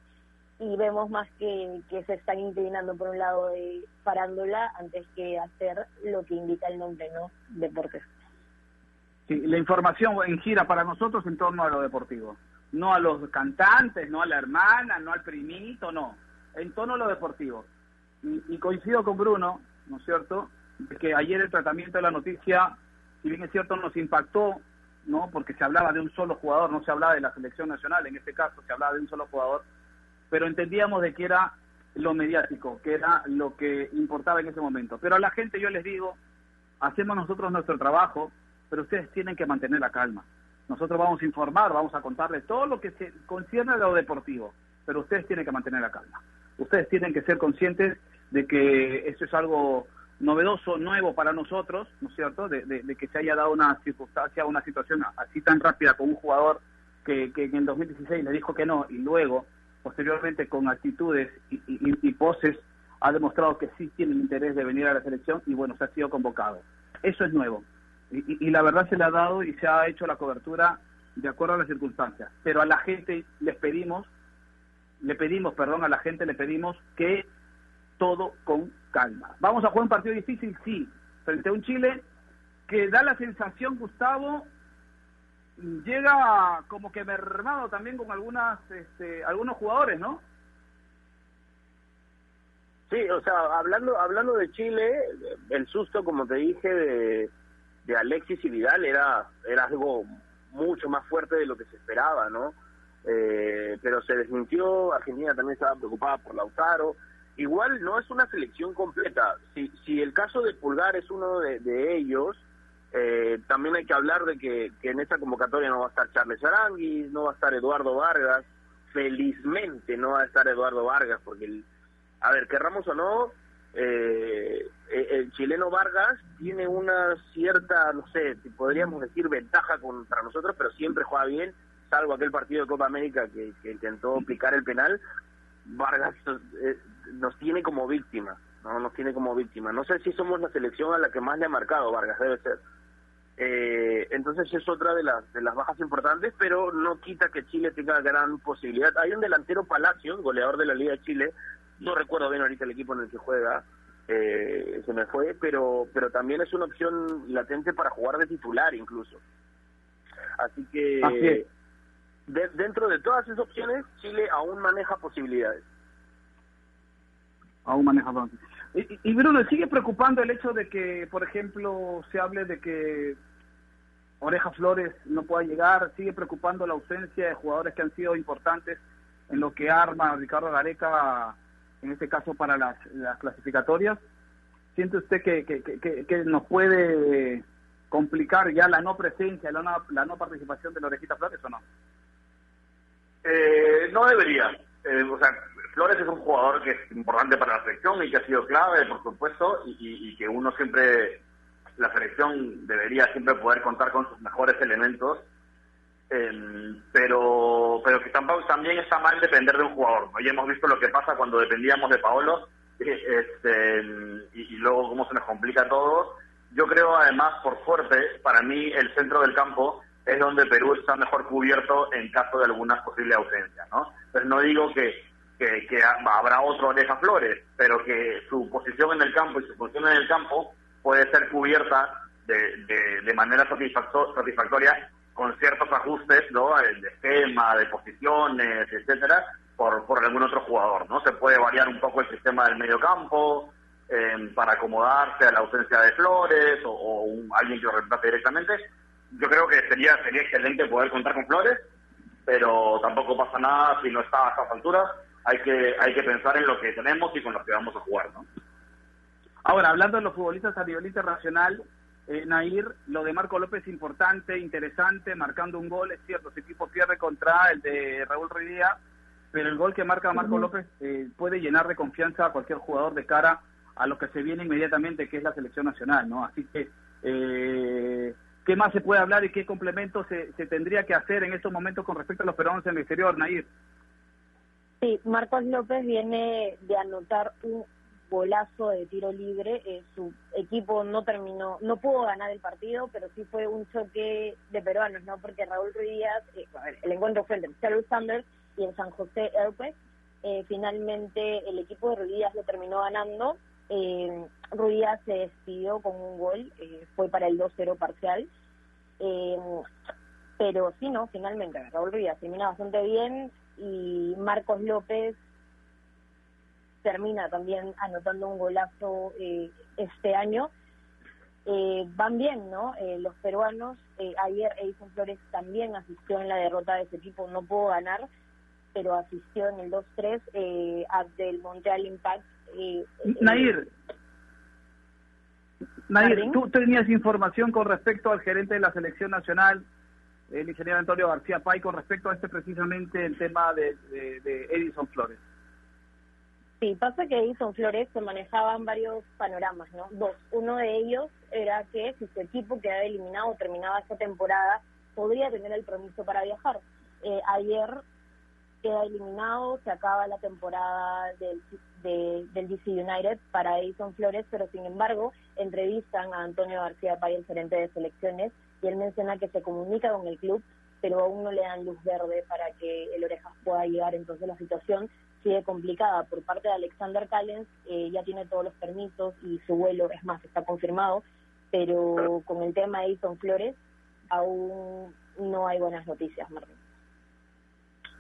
y vemos más que, que se están inclinando por un lado de parándola antes que hacer lo que indica el nombre, ¿no? Deportes. Sí, la información en gira para nosotros en torno a lo deportivo. No a los cantantes, no a la hermana, no al primito, no. En torno a lo deportivo. Y, y coincido con Bruno, ¿no es cierto?, de que ayer el tratamiento de la noticia, si bien es cierto, nos impactó, ¿no? Porque se hablaba de un solo jugador, no se hablaba de la selección nacional, en este caso se hablaba de un solo jugador, pero entendíamos de que era lo mediático, que era lo que importaba en ese momento. Pero a la gente yo les digo, hacemos nosotros nuestro trabajo, pero ustedes tienen que mantener la calma. Nosotros vamos a informar, vamos a contarles todo lo que se concierne a lo deportivo, pero ustedes tienen que mantener la calma. Ustedes tienen que ser conscientes de que esto es algo novedoso, nuevo para nosotros, ¿no es cierto?, de, de, de que se haya dado una circunstancia, una situación así tan rápida con un jugador que, que en el 2016 le dijo que no y luego, posteriormente, con actitudes y, y, y poses, ha demostrado que sí tiene interés de venir a la selección y bueno, se ha sido convocado. Eso es nuevo. Y, y, la verdad se le ha dado y se ha hecho la cobertura de acuerdo a las circunstancias. Pero a la gente les pedimos, le pedimos, perdón, a la gente le pedimos que todo con calma. ¿Vamos a jugar un partido difícil? Sí, frente a un Chile que da la sensación, Gustavo, llega como que mermado también con algunas, este, algunos jugadores, ¿no? Sí, o sea, hablando hablando de Chile, el susto, como te dije, de, de Alexis y Vidal era era algo mucho más fuerte de lo que se esperaba, ¿no? Eh, pero se desmintió, Argentina también estaba preocupada por Lautaro, igual no es una selección completa. Si, si el caso de Pulgar es uno de, ellos, eh, también hay que hablar de que, que, en esta convocatoria no va a estar Charles Aranguis, no va a estar Eduardo Vargas. Felizmente no va a estar Eduardo Vargas, porque, el, a ver, querramos o no, eh, el chileno Vargas tiene una cierta, no sé, podríamos decir ventaja contra nosotros, pero siempre juega bien, salvo aquel partido de Copa América que, intentó aplicar el penal. Vargas eh, nos tiene como víctima, no nos tiene como víctima. No sé si somos la selección a la que más le ha marcado Vargas, debe ser. Eh, entonces es otra de las de las bajas importantes, pero no quita que Chile tenga gran posibilidad. Hay un delantero Palacio, goleador de la Liga de Chile, no recuerdo bien ahorita el equipo en el que juega, eh, se me fue, pero pero también es una opción latente para jugar de titular incluso. Así que Así de, dentro de todas esas opciones, Chile aún maneja posibilidades. Aún maneja y, y Bruno, ¿sigue preocupando el hecho de que, por ejemplo, se hable de que Oreja Flores no pueda llegar? ¿Sigue preocupando la ausencia de jugadores que han sido importantes en lo que arma Ricardo Gareca, en este caso para las, las clasificatorias? ¿Siente usted que, que, que, nos puede complicar ya la no presencia, la no, la no participación de la Flores o no? Eh, no debería. Eh, o sea, Flores es un jugador que es importante para la selección y que ha sido clave, por supuesto, y, y, que uno siempre, la selección debería siempre poder contar con sus mejores elementos, pero pero que también está mal depender de un jugador. ¿no? Ya hemos visto lo que pasa cuando dependíamos de Paolo este, y, y luego cómo se nos complica a todos. Yo creo, además, por suerte, para mí el centro del campo es donde Perú está mejor cubierto en caso de algunas posibles ausencias, ¿no? Entonces no digo que, que, habrá otro Aleja Flores, pero que su posición en el campo y su función en el campo puede ser cubierta de, de, de manera satisfacto- satisfactoria con ciertos ajustes, ¿no? De esquema, de posiciones, etcétera, por, por algún otro jugador, ¿no? Se puede variar un poco el sistema del medio campo eh, para acomodarse a la ausencia de Flores o, alguien que lo reemplace directamente. Yo creo que sería sería excelente poder contar con Flores, pero tampoco pasa nada si no está a estas alturas. Hay que hay que pensar en lo que tenemos y con lo que vamos a jugar, ¿no? Ahora, hablando de los futbolistas a nivel internacional, eh, Nair, lo de Marco López es importante, interesante, marcando un gol, es cierto, su equipo pierde contra el de Raúl Ruiz Díaz, pero el gol que marca Marco López eh, puede llenar de confianza a cualquier jugador de cara a lo que se viene inmediatamente, que es la selección nacional, ¿no? Así que, eh, ¿qué más se puede hablar y qué complemento se, se tendría que hacer en estos momentos con respecto a los peruanos en el exterior, Nair? Sí, Marcos López viene de anotar un golazo de tiro libre. Eh, su equipo no terminó, no pudo ganar el partido, pero sí fue un choque de peruanos, ¿no? Porque Raúl Ruiz Díaz, eh, el encuentro fue entre Seattle Sanders y el San José Airways. Eh, finalmente el equipo de Ruiz Díaz lo terminó ganando. Eh, Ruiz se despidió con un gol, fue para el 2-0 parcial. Pero sí, no, finalmente Raúl Ruiz Díaz termina bastante bien y Marcos López termina también anotando un golazo eh, este año. Eh, van bien, ¿no? Eh, los peruanos, eh, ayer Edison Flores también asistió en la derrota de ese equipo, no pudo ganar, pero asistió en el 2-3 eh, del Montreal Impact. eh, Nair, Nair, ¿Jardín? tú tenías información con respecto al gerente de la selección nacional, el ingeniero Antonio García Pay, con respecto a este precisamente el tema de, de- de Edison Flores. Sí, pasa que Edison Flores se manejaban varios panoramas, ¿no? Dos. Uno de ellos era que si su equipo quedaba eliminado o terminaba esta temporada, podría tener el permiso para viajar. Eh, ayer queda eliminado, se acaba la temporada del, de- del DC United para Edison Flores, pero sin embargo entrevistan a Antonio García Pay, el gerente de selecciones, y él menciona que se comunica con el club, pero aún no le dan luz verde para que el Orejas pueda llegar. Entonces la situación sigue complicada. Por parte de Alexander Callens, eh, ya tiene todos los permisos y su vuelo, es más, está confirmado, pero con el tema de Edison Flores aún no hay buenas noticias, Martín.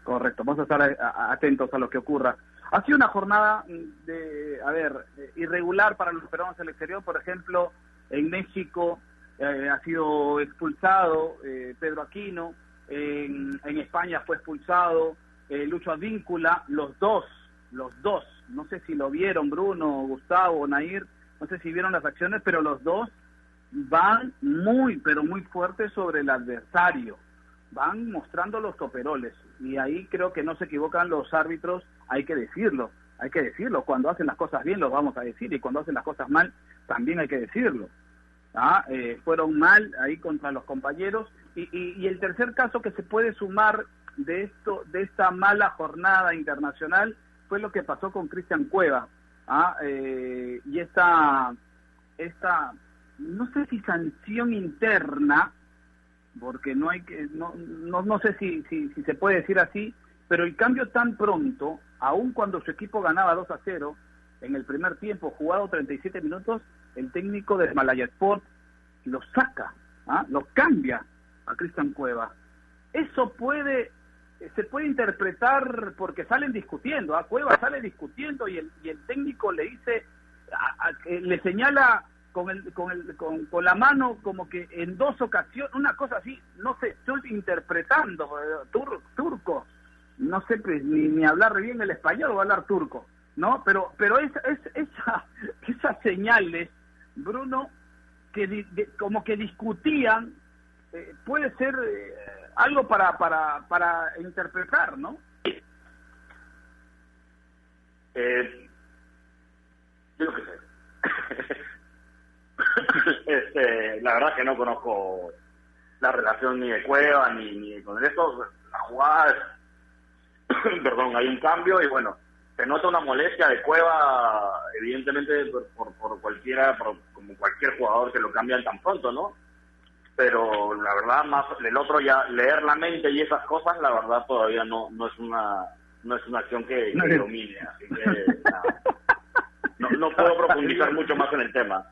Correcto, vamos a estar a- atentos a lo que ocurra. Ha sido una jornada mm, de, a ver, eh, irregular para los peruanos en el exterior. Por ejemplo, en México eh, ha sido expulsado eh, Pedro Aquino, en España fue expulsado eh, Lucho Advíncula, los dos, los dos, no sé si lo vieron Bruno, Gustavo, Nair, no sé si vieron las acciones, pero los dos van muy, pero muy fuertes sobre el adversario van mostrando los toperoles y ahí creo que no se equivocan los árbitros, hay que decirlo, hay que decirlo, cuando hacen las cosas bien lo vamos a decir y cuando hacen las cosas mal también hay que decirlo. ¿ah? Eh, fueron mal ahí contra los compañeros y, y el tercer caso que se puede sumar de esto de esta mala jornada internacional fue lo que pasó con Cristian Cueva ¿ah? Eh, y esta esta no sé si sanción interna porque no hay que no no, no sé si, si, si se puede decir así pero el cambio tan pronto aun cuando su equipo ganaba 2 a 0 en el primer tiempo jugado 37 minutos el técnico del Malaya Sport lo saca ¿ah? lo cambia a Cristian Cueva eso puede se puede interpretar porque salen discutiendo a Cueva sale discutiendo y el y el técnico le dice a- eh, le señala con, el, con, el, con, con la mano como que en dos ocasiones, una cosa así, no sé, estoy interpretando, eh, tur- turco, no sé pues, ni, ni hablar bien el español o hablar turco, ¿no? Pero pero es, es, esa, esas señales, Bruno, que di- como que discutían, eh, puede ser eh, algo para, para, para interpretar, ¿no? Eh, yo qué sé. este, la verdad que no conozco la relación ni de Cueva ni, ni con esto. La jugada, es- perdón, hay un cambio y bueno, se nota una molestia de Cueva, evidentemente por, por, cualquiera, como cualquier jugador que lo cambian tan pronto, ¿no? Pero la verdad, más el otro ya leer la mente y esas cosas, la verdad todavía no no es una no es una acción que, domine, así que no, no puedo profundizar mucho más en el tema.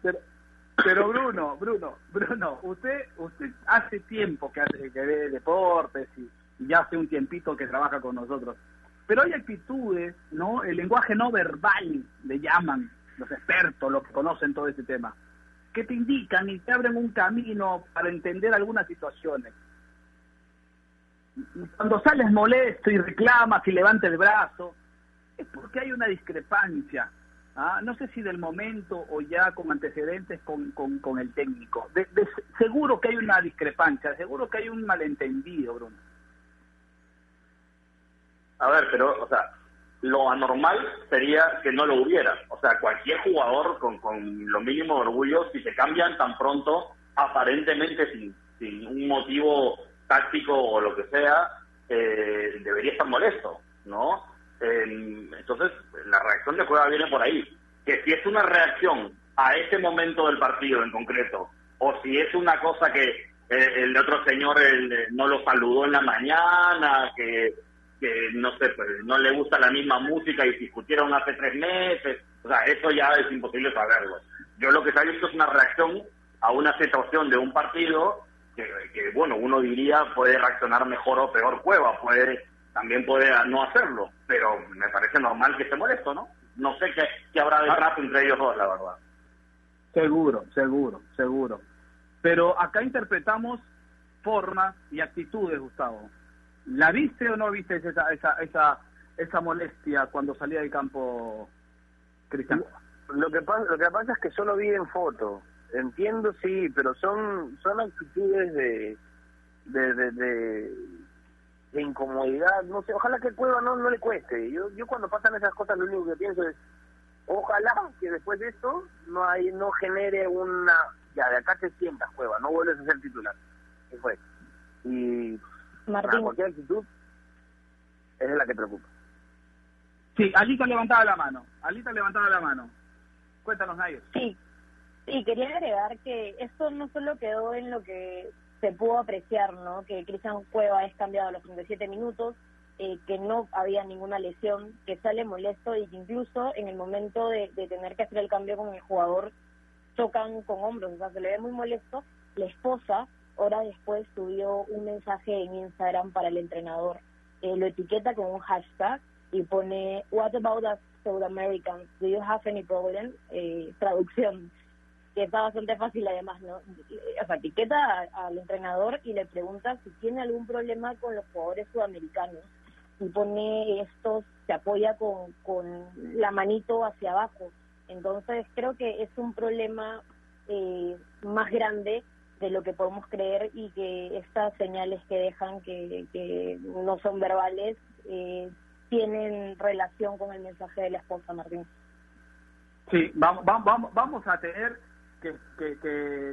Pero Bruno, Bruno, Bruno, usted usted hace tiempo que hace que ve deportes y, ya hace un tiempito que trabaja con nosotros. Pero hay actitudes, ¿no? El lenguaje no verbal, le llaman los expertos, los que conocen todo este tema, que te indican y te abren un camino para entender algunas situaciones. Cuando sales molesto y reclamas y levantas el brazo, es porque hay una discrepancia ¿ah? no sé si del momento o ya con antecedentes con, con, el técnico. seguro que hay una discrepancia, seguro que hay un malentendido, Bruno. A ver, pero, o sea, lo anormal sería que no lo hubiera. O sea, cualquier jugador con, con lo mínimo de orgullo, si se cambian tan pronto, aparentemente sin, un motivo táctico o lo que sea, eh, debería estar molesto, ¿no? entonces, la reacción de Cueva viene por ahí. Que si es una reacción a ese momento del partido en concreto, o si es una cosa que eh, el otro señor no lo saludó en la mañana, que, que no sé, pues, no le gusta la misma música y discutieron hace tres meses, o sea, eso ya es imposible saberlo. Yo lo que he visto es una reacción a una situación de un partido que, que, bueno, uno diría puede reaccionar mejor o peor Cueva, puede también puede no hacerlo, pero me parece normal que esté molesto, ¿no? No sé qué, qué habrá de trato entre ellos dos, la verdad. Seguro, seguro, seguro. Pero acá interpretamos formas y actitudes, Gustavo. ¿La viste o no viste esa, esa, esa, esa molestia cuando salía del campo Cristian? Lo que, pasa, lo que pasa es que solo vi en foto. Entiendo, sí, pero son, son actitudes de, de, de incomodidad, no sé, ojalá que Cueva no, no le cueste. Yo, yo cuando pasan esas cosas lo único que pienso es, ojalá que después de esto no hay, no genere una, ya de acá te sientas Cueva, no vuelves a ser titular. ¿Qué fue? Y Martín. cualquier actitud es la que preocupa. Sí, Alita levantaba la mano, Alita levantaba la mano. Cuéntanos, Nair. Sí, sí, quería agregar que esto no solo quedó en lo que se pudo apreciar ¿no? que Cristian Cueva es cambiado a los 37 minutos, eh, que no había ninguna lesión, que sale molesto y que incluso en el momento de, tener que hacer el cambio con el jugador chocan con hombros, o sea, se le ve muy molesto. La esposa, horas después, subió un mensaje en Instagram para el entrenador, eh, lo etiqueta con un hashtag y pone, What about us South Americans? Do you have any problem? Eh, traducción que está bastante fácil además, ¿no? O sea, etiqueta al entrenador y le pregunta si tiene algún problema con los jugadores sudamericanos y pone esto, se apoya con, con la manito hacia abajo. Entonces creo que es un problema eh, más grande de lo que podemos creer y que estas señales que dejan que, que no son verbales eh, tienen relación con el mensaje de la esposa Martín. Sí, vamos, vamos, vamos a tener que,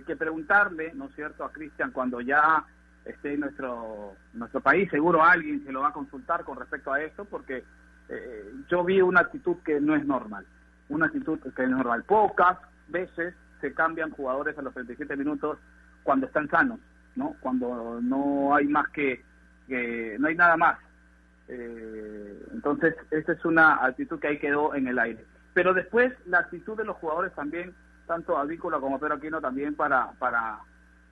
que, preguntarle, ¿no es cierto?, a Cristian cuando ya esté en nuestro, nuestro país, seguro alguien se lo va a consultar con respecto a esto, porque eh, yo vi una actitud que no es normal, una actitud que es normal. Pocas veces se cambian jugadores a los 37 minutos cuando están sanos, ¿no? Cuando no hay más que, que no hay nada más. Eh, entonces, esa es una actitud que ahí quedó en el aire. Pero después, la actitud de los jugadores también tanto Avícola como Pedro Aquino también para, para,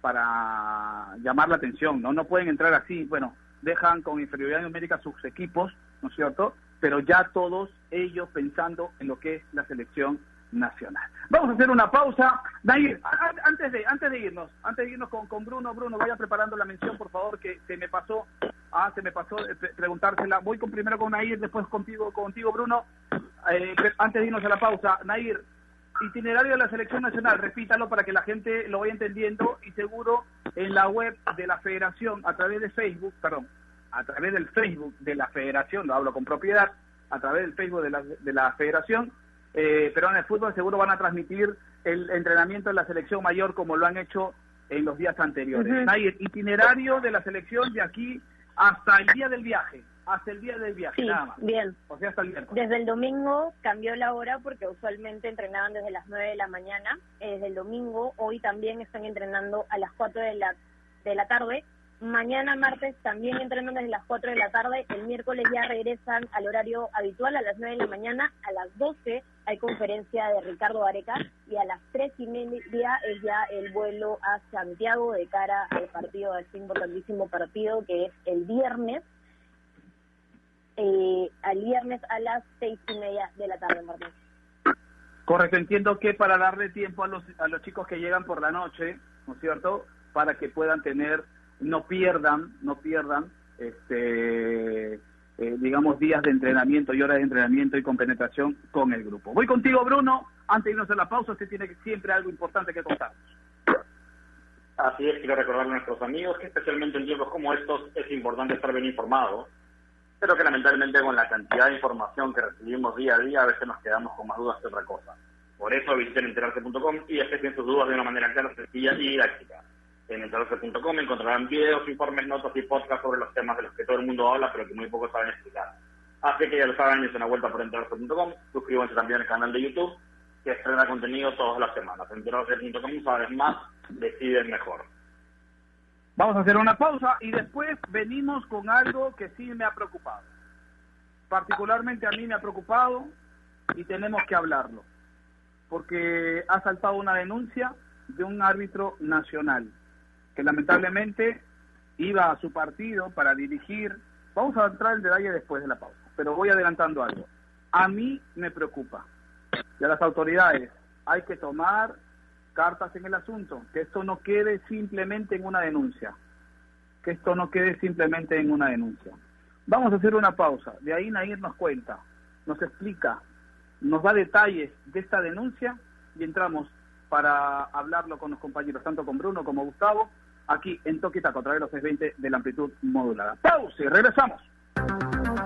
para llamar la atención, ¿no? No pueden entrar así, bueno, dejan con inferioridad numérica sus equipos, ¿no es cierto? Pero ya todos ellos pensando en lo que es la selección nacional. Vamos a hacer una pausa. Nair, antes de, antes de irnos, antes de irnos con, con Bruno, Bruno, vaya preparando la mención, por favor, que se me pasó, ah, se me pasó eh, preguntársela. Voy con, primero con Nair, después contigo, contigo Bruno. Eh, antes de irnos a la pausa, Nair, itinerario de la selección nacional, repítalo para que la gente lo vaya entendiendo y seguro en la web de la federación, a través de Facebook, perdón, a través del Facebook de la federación, lo hablo con propiedad, a través del Facebook de la, de la federación, eh, pero en el fútbol seguro van a transmitir el entrenamiento de la selección mayor como lo han hecho en los días anteriores. Hay el itinerario de la selección de aquí hasta el día del viaje, hasta el día del viaje, Sí, nada más. bien. O sea, hasta el miércoles. Desde el domingo cambió la hora porque usualmente entrenaban desde las 9 de la mañana. Eh, Desde el domingo, hoy también están entrenando a las 4 de la, de la tarde. Mañana, martes, también entrenan desde las 4 de la tarde. El miércoles ya regresan al horario habitual a las 9 de la mañana. A las 12 hay conferencia de Ricardo Areca y a las 3 y media es ya el vuelo a Santiago de cara al partido, a este importantísimo partido que es el viernes eh, al viernes a las seis y media de la tarde, Martín. Correcto, entiendo que para darle tiempo a los, a los chicos que llegan por la noche, ¿no es cierto? Para que puedan tener, no pierdan, no pierdan, este, eh, digamos, días de entrenamiento y horas de entrenamiento y compenetración con el grupo. Voy contigo, Bruno. Antes de irnos a la pausa, usted tiene siempre algo importante que contar. Así es, quiero recordar a nuestros amigos que especialmente en tiempos como estos es importante estar bien informado, pero que lamentablemente con la cantidad de información que recibimos día a día a veces nos quedamos con más dudas que otra cosa. Por eso visiten enterarse.com y despejen sus dudas de una manera clara, sencilla y didáctica. En enterarse.com encontrarán videos, informes, notas y podcasts sobre los temas de los que todo el mundo habla pero que muy pocos saben explicar. Así que ya lo saben, es una vuelta por enterarse.com, suscríbanse también al canal de YouTube que estrena contenido todas las semanas. Enterarse.com sabes más, decides mejor. Vamos a hacer una pausa y después venimos con algo que sí me ha preocupado. Particularmente a mí me ha preocupado y tenemos que hablarlo. Porque ha saltado una denuncia de un árbitro nacional que lamentablemente iba a su partido para dirigir. Vamos a entrar en detalle después de la pausa, pero voy adelantando algo. A mí me preocupa y a las autoridades hay que tomar cartas en el asunto, que esto no quede simplemente en una denuncia, que esto no quede simplemente en una denuncia. Vamos a hacer una pausa, de ahí Nair nos cuenta, nos explica, nos da detalles de esta denuncia y entramos para hablarlo con los compañeros, tanto con Bruno como Gustavo, aquí en Toquita contra los 620 de la amplitud modulada. Pausa y regresamos.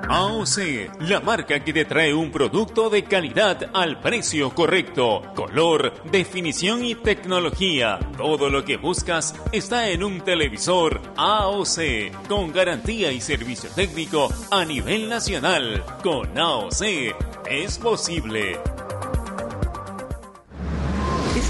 AOC, la marca que te trae un producto de calidad al precio correcto. Color, definición y tecnología. Todo lo que buscas está en un televisor AOC, con garantía y servicio técnico a nivel nacional. Con AOC es posible.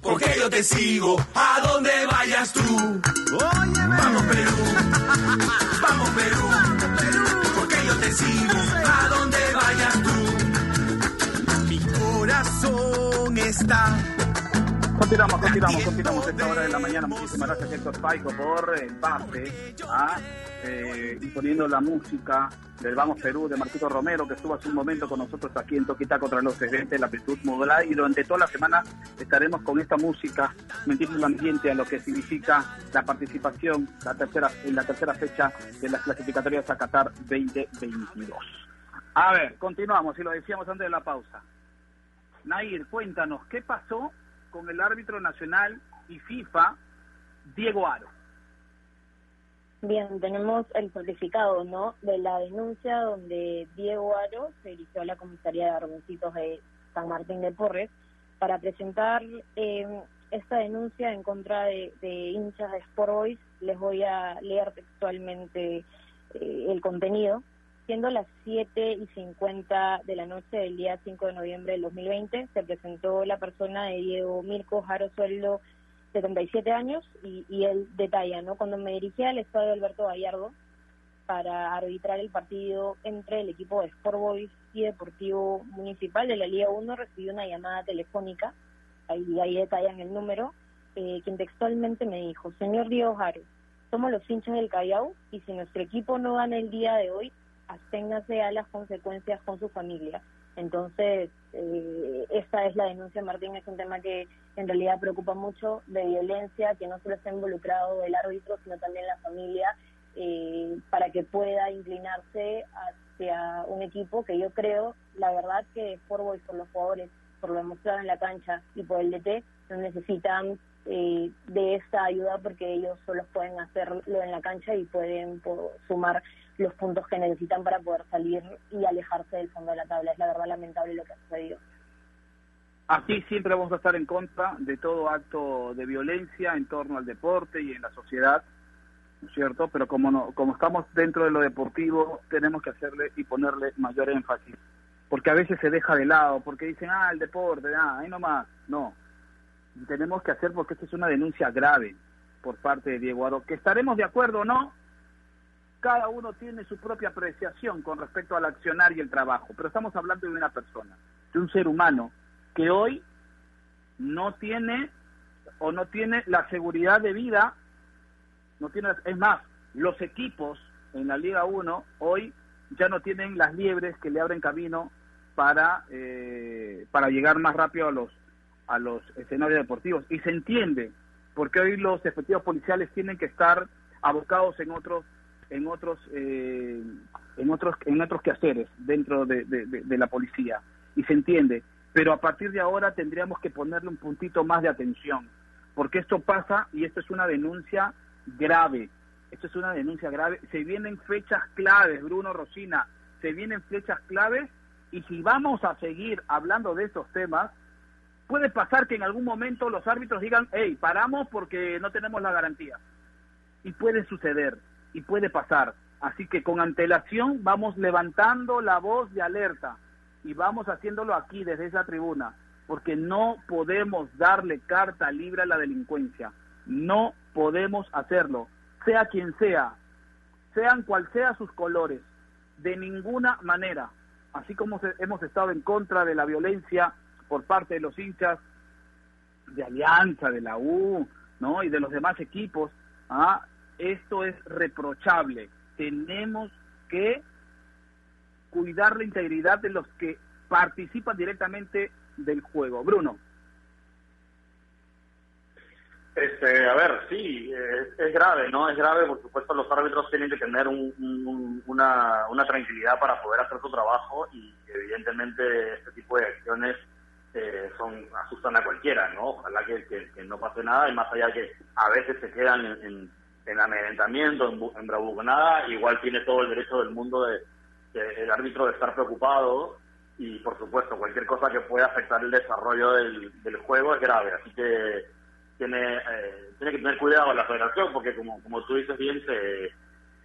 porque yo te sigo a donde vayas tú. Vamos Perú, vamos Perú, porque yo te sigo a donde vayas tú. Mi corazón está Continuamos, continuamos, continuamos a esta hora de la mañana. Muchísimas gracias, Héctor Paico, por el pase, ¿ah? eh, imponiendo la música del Vamos Perú de Marquito Romero, que estuvo hace un momento con nosotros aquí en Toquita contra los 60 la amplitud modular. Y durante toda la semana estaremos con esta música, metiendo el ambiente a lo que significa la participación la tercera, en la tercera fecha de las clasificatorias a Qatar 2022. A ver, continuamos, y lo decíamos antes de la pausa. Nair, cuéntanos, ¿qué pasó con el árbitro nacional y FIFA, Diego Aro. Bien, tenemos el certificado, ¿no? De la denuncia donde Diego Aro se dirigió a la comisaría de Arboncitos de San Martín de Porres para presentar eh, esta denuncia en contra de, de, hinchas de Sport Boys. Les voy a leer textualmente eh, el contenido. Siendo las 7 y 50 de la noche del día 5 de noviembre del 2020, se presentó la persona de Diego Mirko Jaro Sueldo, 77 años, y, él detalla, ¿no? Cuando me dirigí al estadio Alberto Gallardo para arbitrar el partido entre el equipo de Sport Boys y Deportivo Municipal de la Liga 1, recibí una llamada telefónica, ahí, ahí detallan el número, eh, quien textualmente me dijo, señor Diego Jaro, somos los hinchas del Callao y si nuestro equipo no gana el día de hoy, asténgase a las consecuencias con su familia. Entonces, eh, esta es la denuncia, Martín, es un tema que en realidad preocupa mucho de violencia, que no solo está involucrado el árbitro, sino también la familia, eh, para que pueda inclinarse hacia un equipo que yo creo, la verdad, que por y por los jugadores, por lo demostrado en la cancha y por el DT, no necesitan eh, de esta ayuda porque ellos solo pueden hacerlo en la cancha y pueden sumar los puntos que necesitan para poder salir y alejarse del fondo de la tabla. Es la verdad lamentable lo que ha sucedido. Aquí siempre vamos a estar en contra de todo acto de violencia en torno al deporte y en la sociedad, ¿no es cierto? Pero como, no, como estamos dentro de lo deportivo, tenemos que hacerle y ponerle mayor énfasis. Porque a veces se deja de lado, porque dicen, ah, el deporte, ah, ahí nomás. No, tenemos que hacer porque esta es una denuncia grave por parte de Diego Aro. Que estaremos de acuerdo no, cada uno tiene su propia apreciación con respecto al accionar y el trabajo, pero estamos hablando de una persona, de un ser humano que hoy no tiene o no tiene la seguridad de vida, no tiene, es más, los equipos en la Liga 1 hoy ya no tienen las liebres que le abren camino para, eh, para llegar más rápido a los, a los escenarios deportivos. Y se entiende, porque hoy los efectivos policiales tienen que estar abocados en otros en otros eh, en otros en otros quehaceres dentro de, la policía y se entiende. Pero a partir de ahora tendríamos que ponerle un puntito más de atención porque esto pasa y esto es una denuncia grave. Esto es una denuncia grave. Se vienen fechas claves Bruno Rosina se vienen fechas claves y si vamos a seguir hablando de estos temas puede pasar que en algún momento los árbitros digan hey paramos porque no tenemos la garantía y puede suceder y puede pasar. Así que con antelación vamos levantando la voz de alerta y vamos haciéndolo aquí desde esa tribuna, porque no podemos darle carta libre a la delincuencia. No podemos hacerlo, sea quien sea, sean cual sea sus colores, de ninguna manera. Así como hemos estado en contra de la violencia por parte de los hinchas de Alianza, de la U, ¿no? y de los demás equipos, ¿ah? Esto es reprochable. Tenemos que cuidar la integridad de los que participan directamente del juego. Bruno. Este, a ver, sí, es, grave, ¿no? Es grave, por supuesto, los árbitros tienen que tener una, una, tranquilidad para poder hacer su trabajo y evidentemente este tipo de acciones eh, son asustan a cualquiera, ¿no? Ojalá que, no pase nada y más allá que a veces se quedan en amedrentamiento, en, en bravuconada, igual tiene todo el derecho del mundo de, el árbitro de estar preocupado y por supuesto cualquier cosa que pueda afectar el desarrollo del, juego es grave, así que tiene eh, tiene que tener cuidado la federación porque como, como tú dices bien se,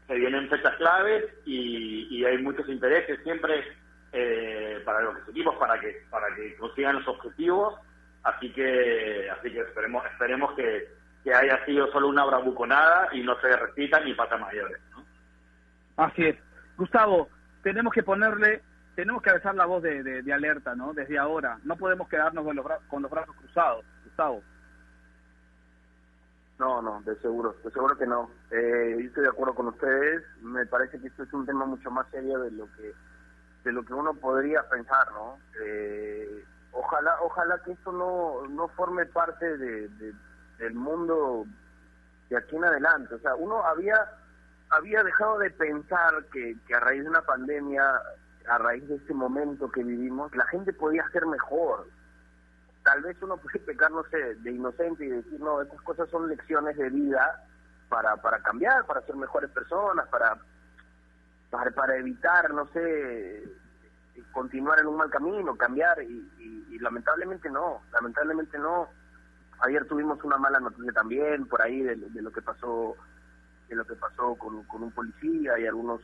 se vienen fechas claves y, y hay muchos intereses siempre eh, para los equipos para que para que consigan los objetivos. Así que así que esperemos esperemos que que haya sido solo una bravuconada y no se repita ni pata mayores. ¿no? Así es. Gustavo, tenemos que ponerle, tenemos que alzar la voz de, de, alerta, ¿no? Desde ahora. No podemos quedarnos con los, con los brazos cruzados, Gustavo. No, no, de seguro, de seguro que no. Eh, yo estoy de acuerdo con ustedes. Me parece que esto es un tema mucho más serio de lo que de lo que uno podría pensar, ¿no? Eh, ojalá, ojalá que esto no no forme parte de, del mundo de aquí en adelante. O sea, uno había, había dejado de pensar que, que a raíz de una pandemia, a raíz de este momento que vivimos, la gente podía ser mejor. Tal vez uno puede pecar, no sé, de inocente y decir, no, estas cosas son lecciones de vida para, para cambiar, para ser mejores personas, para, para, para evitar, no sé, continuar en un mal camino, cambiar, y, y lamentablemente no, lamentablemente no Ayer tuvimos una mala noticia también por ahí de, lo que pasó de lo que pasó con, un policía y algunos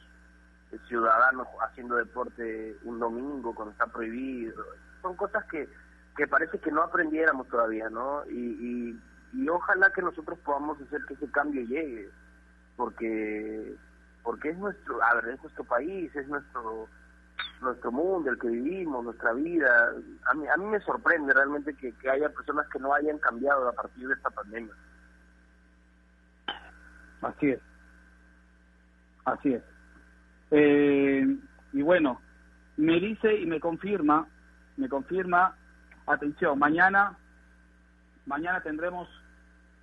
ciudadanos haciendo deporte un domingo cuando está prohibido. Son cosas que, que parece que no aprendiéramos todavía, ¿no? Y, y, ojalá que nosotros podamos hacer que ese cambio llegue, porque porque es nuestro, a ver, es nuestro país, es nuestro nuestro mundo, el que vivimos, nuestra vida. A mí, a mí me sorprende realmente que, haya personas que no hayan cambiado a partir de esta pandemia. Así es. Así es. Eh, y bueno, me dice y me confirma, me confirma, atención, mañana, mañana tendremos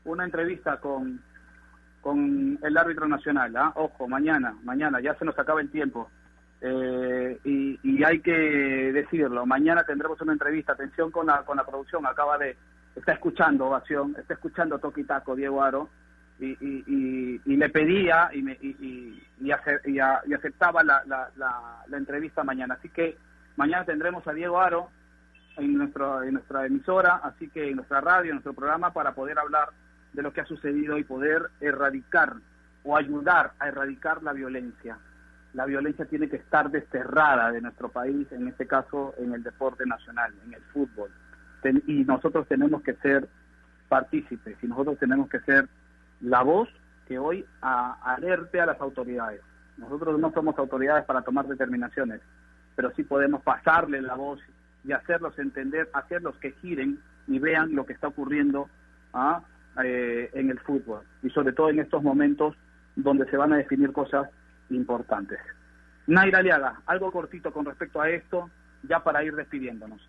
una entrevista con, con el árbitro nacional, ¿ah? ojo, mañana, mañana, ya se nos acaba el tiempo. Eh, y, hay que decirlo, mañana tendremos una entrevista, atención con la, con la producción, acaba de, está escuchando Ovación, está escuchando Toki Taco, Diego Aro, y, y, y, le pedía y, me, y, y, aceptaba la, la, la, entrevista mañana. Así que mañana tendremos a Diego Aro en, nuestro, en nuestra emisora, así que en nuestra radio, en nuestro programa, para poder hablar de lo que ha sucedido y poder erradicar o ayudar a erradicar la violencia. La violencia tiene que estar desterrada de nuestro país, en este caso en el deporte nacional, en el fútbol. y nosotros tenemos que ser partícipes y nosotros tenemos que ser la voz que hoy alerte a las autoridades. Nosotros no somos autoridades para tomar determinaciones, pero sí podemos pasarle la voz y hacerlos entender, hacerlos que giren y vean lo que está ocurriendo ¿ah? eh, en el fútbol y sobre todo en estos momentos donde se van a definir cosas importantes. Naira Aliaga, algo cortito con respecto a esto, ya para ir despidiéndonos.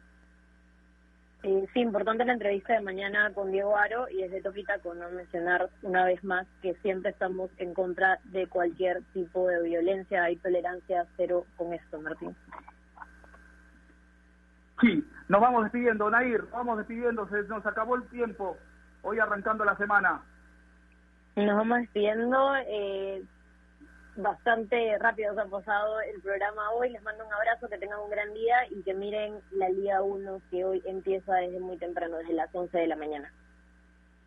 Eh, sí, importante la entrevista de mañana con Diego Aro y desde Toquita con no mencionar una vez más que siempre estamos en contra de cualquier tipo de violencia, hay tolerancia cero con esto, Martín. Sí, nos vamos despidiendo, Nair, vamos despidiendo, se nos acabó el tiempo, hoy arrancando la semana. Nos vamos despidiendo, eh, bastante rápido se ha pasado el programa hoy. Les mando un abrazo, que tengan un gran día y que miren la Liga 1 que hoy empieza desde muy temprano, desde las 11 de la mañana.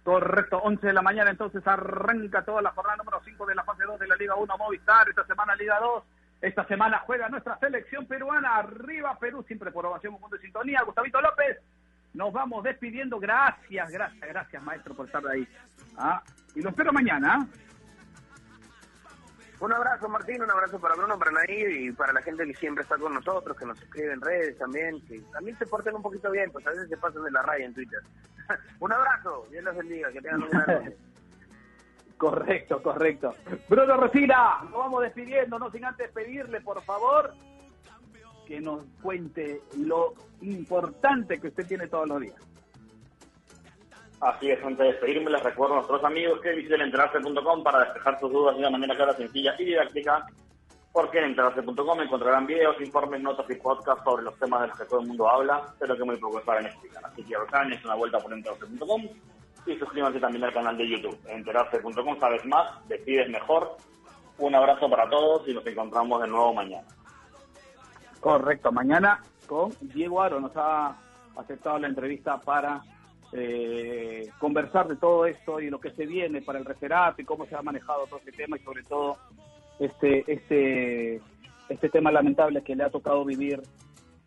Correcto, 11 de la mañana entonces arranca toda la jornada número 5 de la fase 2 de la Liga 1 Movistar, esta semana Liga 2, esta semana juega nuestra selección peruana, arriba Perú, siempre por ovación, un punto de sintonía, Gustavito López, nos vamos despidiendo, gracias, gracias, gracias maestro por estar ahí, ¿ah? y lo espero mañana, ¿ah? Un abrazo, Martín, un abrazo para Bruno, para Nair y para la gente que siempre está con nosotros, que nos escribe en redes también, que también se porten un poquito bien, pues a veces se pasan de la raya en Twitter. un abrazo, Dios los bendiga, que tengan un gran Correcto, correcto. Bruno Rosina, nos vamos despidiendo, no sin antes pedirle, por favor, que nos cuente lo importante que usted tiene todos los días. Así es, antes de despedirme les recuerdo a nuestros amigos que visiten enterarse.com para despejar sus dudas de una manera clara, sencilla y didáctica, porque en enterarse.com encontrarán videos, informes, notas y podcasts sobre los temas de los que todo el mundo habla, pero que muy pocos saben explicar. Así que es una vuelta por enterarse.com y suscríbanse también al canal de YouTube. Enterarse.com sabes más, decides mejor. Un abrazo para todos y nos encontramos de nuevo mañana. Correcto, mañana con Diego Aro nos ha aceptado la entrevista para eh, conversar de todo esto y lo que se viene para el referato y cómo se ha manejado todo este tema y sobre todo este este este tema lamentable que le ha tocado vivir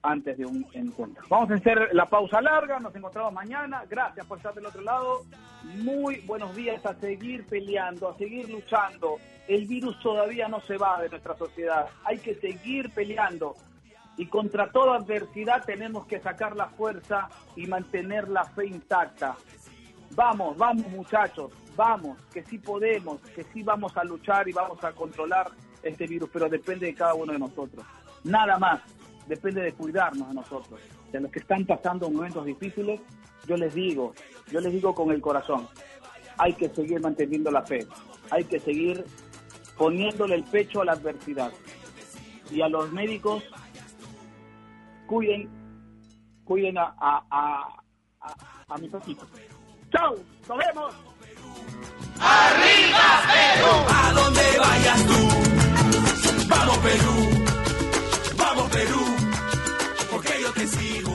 antes de un encuentro. Vamos a hacer la pausa larga, nos encontramos mañana. Gracias por estar del otro lado. Muy buenos días a seguir peleando, a seguir luchando. El virus todavía no se va de nuestra sociedad. Hay que seguir peleando y contra toda adversidad tenemos que sacar la fuerza y mantener la fe intacta. Vamos, vamos muchachos, vamos, que sí podemos, que sí vamos a luchar y vamos a controlar este virus, pero depende de cada uno de nosotros. Nada más, depende de cuidarnos a nosotros. De los que están pasando momentos difíciles, yo les digo, yo les digo con el corazón, hay que seguir manteniendo la fe, hay que seguir poniéndole el pecho a la adversidad. Y a los médicos cuiden, cuiden a, a, a, a, mi papito. ¡Chao! ¡Nos vemos! ¡Arriba Perú! A donde vayas tú. Vamos Perú, vamos Perú, porque yo te sigo.